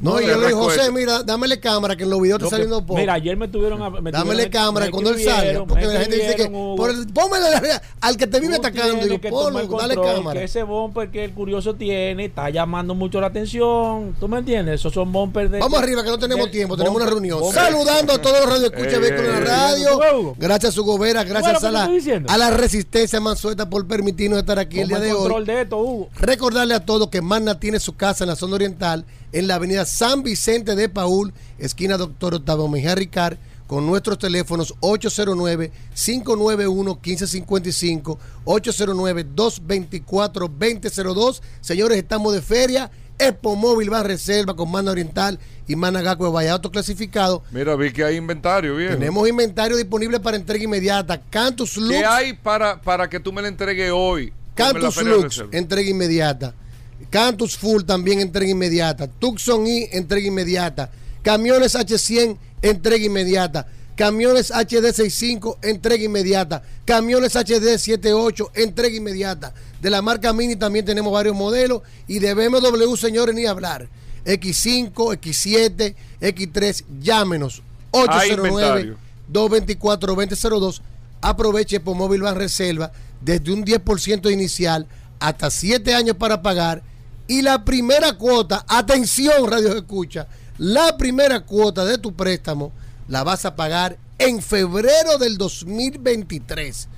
No, y yo le recuerdo. José, mira, dámele cámara que en los videos está saliendo poco. Mira, ayer me tuvieron a. me Dámele tuvieron- cámara me cuando él salga. escribieron, Porque la gente dice que. Por el, póngale la- al que te vive atacando. Digo, ponlo, dale cámara. Que ese bumper que el curioso tiene está llamando mucho la atención. ¿Tú me entiendes? Esos son bumpers de. Vamos arriba, que no tenemos de- tiempo, tenemos una reunión. bumper- Saludando a todos los radioescuchas ey, la radio. Gracias a su gobera, gracias Bueno, a ¿qué te la, a la resistencia Mansueta por permitirnos estar aquí el día de hoy. control de esto, Hugo. Recordarle a todos que Magna tiene su casa en la zona oriental, en la avenida San Vicente de Paul, esquina Doctor Octavio Mejía Ricard, con nuestros teléfonos 809-591-1555, 809-224-2002. Señores, estamos de feria. Expo Móvil va a reserva con Magna Oriental y Magna Gaco de Valle Auto clasificado. Mira, vi que hay inventario, viejo. Tenemos inventario disponible para entrega inmediata. Cantus Lux. ¿Qué hay para, para que tú me la entregues hoy? Cantus Lux, entrega inmediata. Cantus Full también entrega inmediata. Tucson E, entrega inmediata. Camiones H100, entrega inmediata. Camiones HD65, entrega inmediata. Camiones HD78, entrega inmediata. De la marca Mini también tenemos varios modelos. Y de BMW, señores, ni hablar. X5, X7, X3, llámenos. Hay 809 inventario. 224-2002. Aproveche por Móvil Van Reserva desde un 10% inicial hasta 7 años para pagar. Y la primera cuota, atención Radio Escucha, la primera cuota de tu préstamo la vas a pagar en febrero del 2023.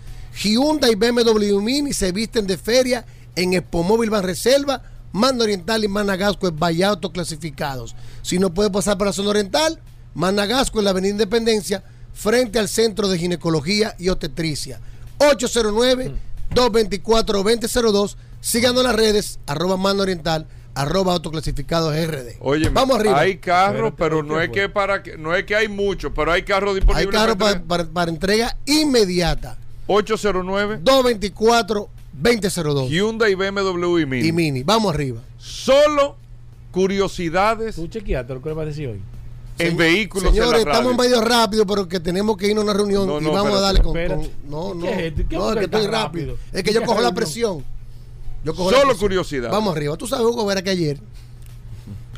Hyundai y BMW Mini se visten de feria en Expo Móvil Van Reserva, Manda Oriental y Managasco en Valle clasificados. Si no puede pasar para la zona oriental, Managasco en la Avenida Independencia, frente al Centro de Ginecología y Obstetricia. 809-224-2002. Síganos en las redes, arroba Manda Oriental, arroba autoclasificados RD. Oye, Vamos arriba. Hay carros, pero ¿qué no es que para que no es que hay muchos, pero hay carros Hay disponibles. carros para para, para- entrega inmediata. 809 224-2002. Hyundai, BMW y Mini. Y Mini. Vamos arriba. Solo curiosidades Tú chequeaste lo que le va a decir hoy. en vehículos Señores, en la estamos radio. medio rápido, pero que tenemos que irnos a una reunión No, y vamos a darle con, con- No, no. ¿Qué es esto? ¿Qué no, es que estoy rápido. rápido? Es que yo ¿Qué cojo la presión. Yo cojo la Solo curiosidad. Vamos arriba. Tú sabes, Hugo Vera, que ayer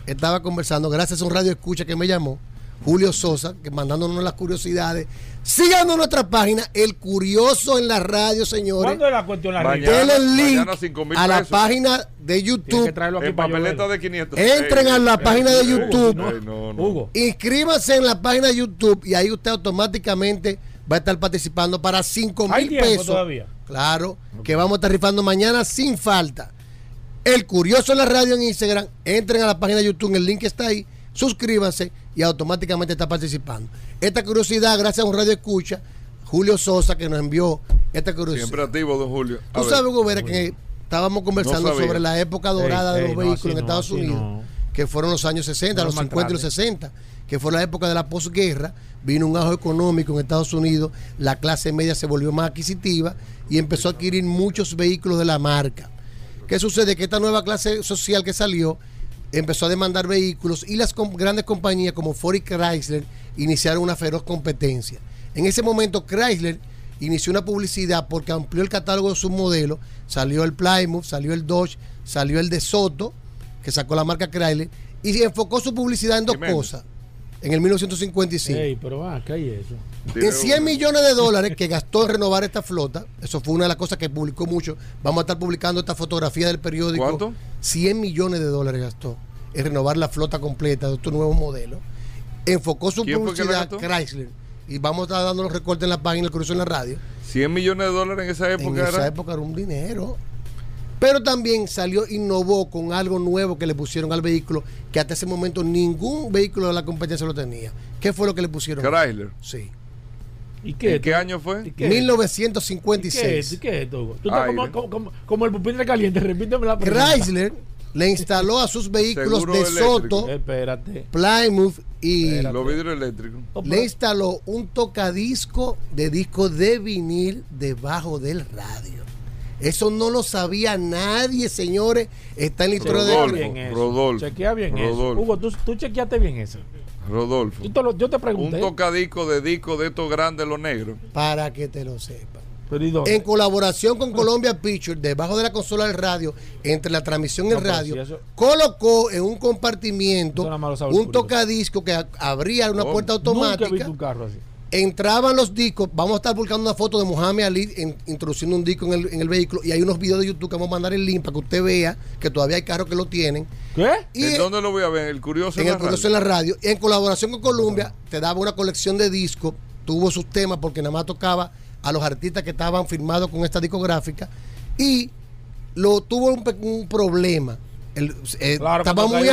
estaba conversando, gracias a un radio escucha que me llamó, Julio Sosa, que mandándonos las curiosidades. Síganos nuestra página, El Curioso en la radio, señores. ¿Cuándo es la cuestión la Mañana. Denle el link mañana 5,000 a la página de YouTube. que traerlo aquí En papeleta de 500. Entren a la página de YouTube. Ey, no, no. Hugo. Inscríbase en la página de YouTube y ahí usted automáticamente va a estar participando para 5 ¿Hay mil tiempo pesos. todavía? Claro, que vamos a estar rifando mañana sin falta. El Curioso en la radio en Instagram, entren a la página de YouTube, el link está ahí, suscríbanse y automáticamente está participando. Esta curiosidad, gracias a un radio escucha, Julio Sosa, que nos envió esta curiosidad. Siempre activo, don Julio. A Tú ver. sabes, Hugo Vera, que estábamos conversando No sobre la época dorada Ey, de los no, vehículos en Estados Unidos, no. que fueron los años 60, No los lo 50 y los maltrate. 60, que fue la época de la posguerra, vino un ajo económico en Estados Unidos, la clase media se volvió más adquisitiva y empezó a adquirir muchos vehículos de la marca. ¿Qué sucede? Que esta nueva clase social que salió empezó a demandar vehículos y las grandes compañías como Ford y Chrysler iniciaron una feroz competencia. En ese momento Chrysler inició una publicidad porque amplió el catálogo de sus modelos, salió el Plymouth, salió el Dodge, salió el de Soto, que sacó la marca Chrysler, y enfocó su publicidad en dos cosas. En el 1955. Ey, pero va, ¿qué hay eso? En 100 uno. millones de dólares que gastó en renovar esta flota, eso fue una de las cosas que publicó mucho. Vamos a estar publicando esta fotografía del periódico. ¿Cuánto? 100 millones de dólares gastó en renovar la flota completa de estos nuevos modelos. Enfocó su ¿Quién fue que la publicidad? Chrysler. Y vamos a estar dando los recortes en la página, el curioso en la radio. 100 millones de dólares en esa época En era. esa época era un dinero. Pero también salió, innovó con algo nuevo que le pusieron al vehículo, que hasta ese momento ningún vehículo de la competencia lo tenía. ¿Qué fue lo que le pusieron? Chrysler. Sí. ¿Y qué? ¿En qué año fue? ¿Y qué? ¿Qué es 1956. esto? ¿Y qué es esto? Tú estás como, no. como, como- como el pupitre caliente, repíteme la pregunta. Chrysler le instaló a sus vehículos Seguro de eléctrico. Soto, Espérate. Plymouth y Los vidrios eléctricos. le instaló un tocadisco de disco de vinil debajo del radio. Eso no lo sabía nadie, señores. Está en la historia de Rodolfo, bien eso. Rodolfo, Chequea bien Rodolfo. eso. Hugo, tú, tú chequeaste bien eso. Rodolfo. Tú te lo- yo te Un pregunté. tocadico de disco de estos grandes, los negros. para que te lo sepan. En colaboración con Colombia Pictures, debajo de la consola del radio, entre la transmisión y el radio, si eso- colocó en un compartimiento un tocadisco que abría una Oh, puerta Nunca he automática. visto un carro así. Entraban los discos, vamos a estar buscando una foto de Mohamed Ali en- introduciendo un disco en el, en el vehículo y hay unos videos de YouTube que vamos a mandar el link para que usted vea que todavía hay carros que lo tienen. ¿Qué? Y ¿En dónde lo voy a ver? El curioso en en el la Curioso en radio. la radio. Y en colaboración con Columbia te daba una colección de discos, tuvo sus temas porque nada más tocaba a los artistas que estaban firmados con esta discográfica y lo tuvo un, un problema. El- eh, Claro, estaba muy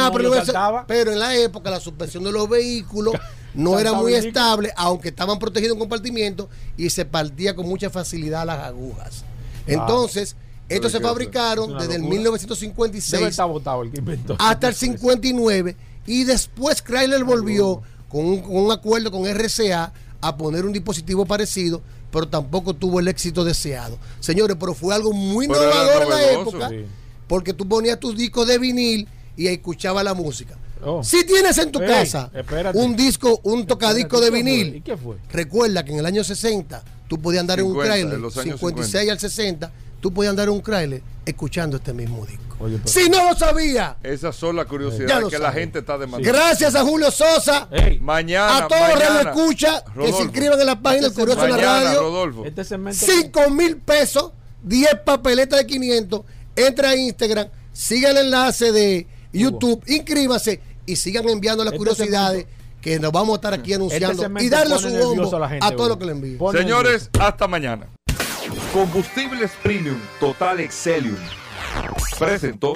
saltaba. pero en la época la suspensión de los vehículos no era muy estable, aunque estaban protegidos en compartimiento y se partía con mucha facilidad las agujas. Entonces, estos se fabricaron desde el locura. Debe 1956 estar votado el que inventó. hasta el 59 y después Chrysler volvió con un, con un acuerdo con RCA a poner un dispositivo parecido, pero tampoco tuvo el éxito deseado. Señores, pero fue algo muy innovador en la época, Sí. Porque tú ponías tus discos de vinil y escuchabas la música. Oh. Si tienes en tu Ey, casa espérate. un disco, un tocadisco de vinil, ¿Y qué fue? recuerda que en el año 60 tú podías andar en un 50, Chrysler, en los años 56 al 60, tú podías andar en un Chrysler escuchando este mismo disco. Oye, pero- Si no lo sabía, Esas son las curiosidades que la gente está demandando. Gracias a Julio Sosa, Ey, Mañana. a todos los que escucha, que se Rodolfo. inscriban en la página del Curioso en la Mañana, Radio. Rodolfo. este segmento. 5 mil pesos, 10 papeletas de 500. Entra a Instagram, siga el enlace de YouTube, inscríbase y sigan enviando las Este curiosidades que nos vamos a estar aquí anunciando segmento y darle su bombo a la a, gente, todo lo que le envíe. Pone Señores, hasta mañana. Combustibles Premium Total Excelium. Presentó.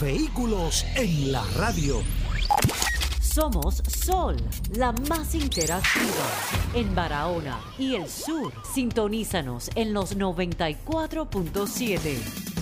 Vehículos en la radio. Somos Sol, la más interactiva en Barahona y el sur. Sintonízanos en los 94.7.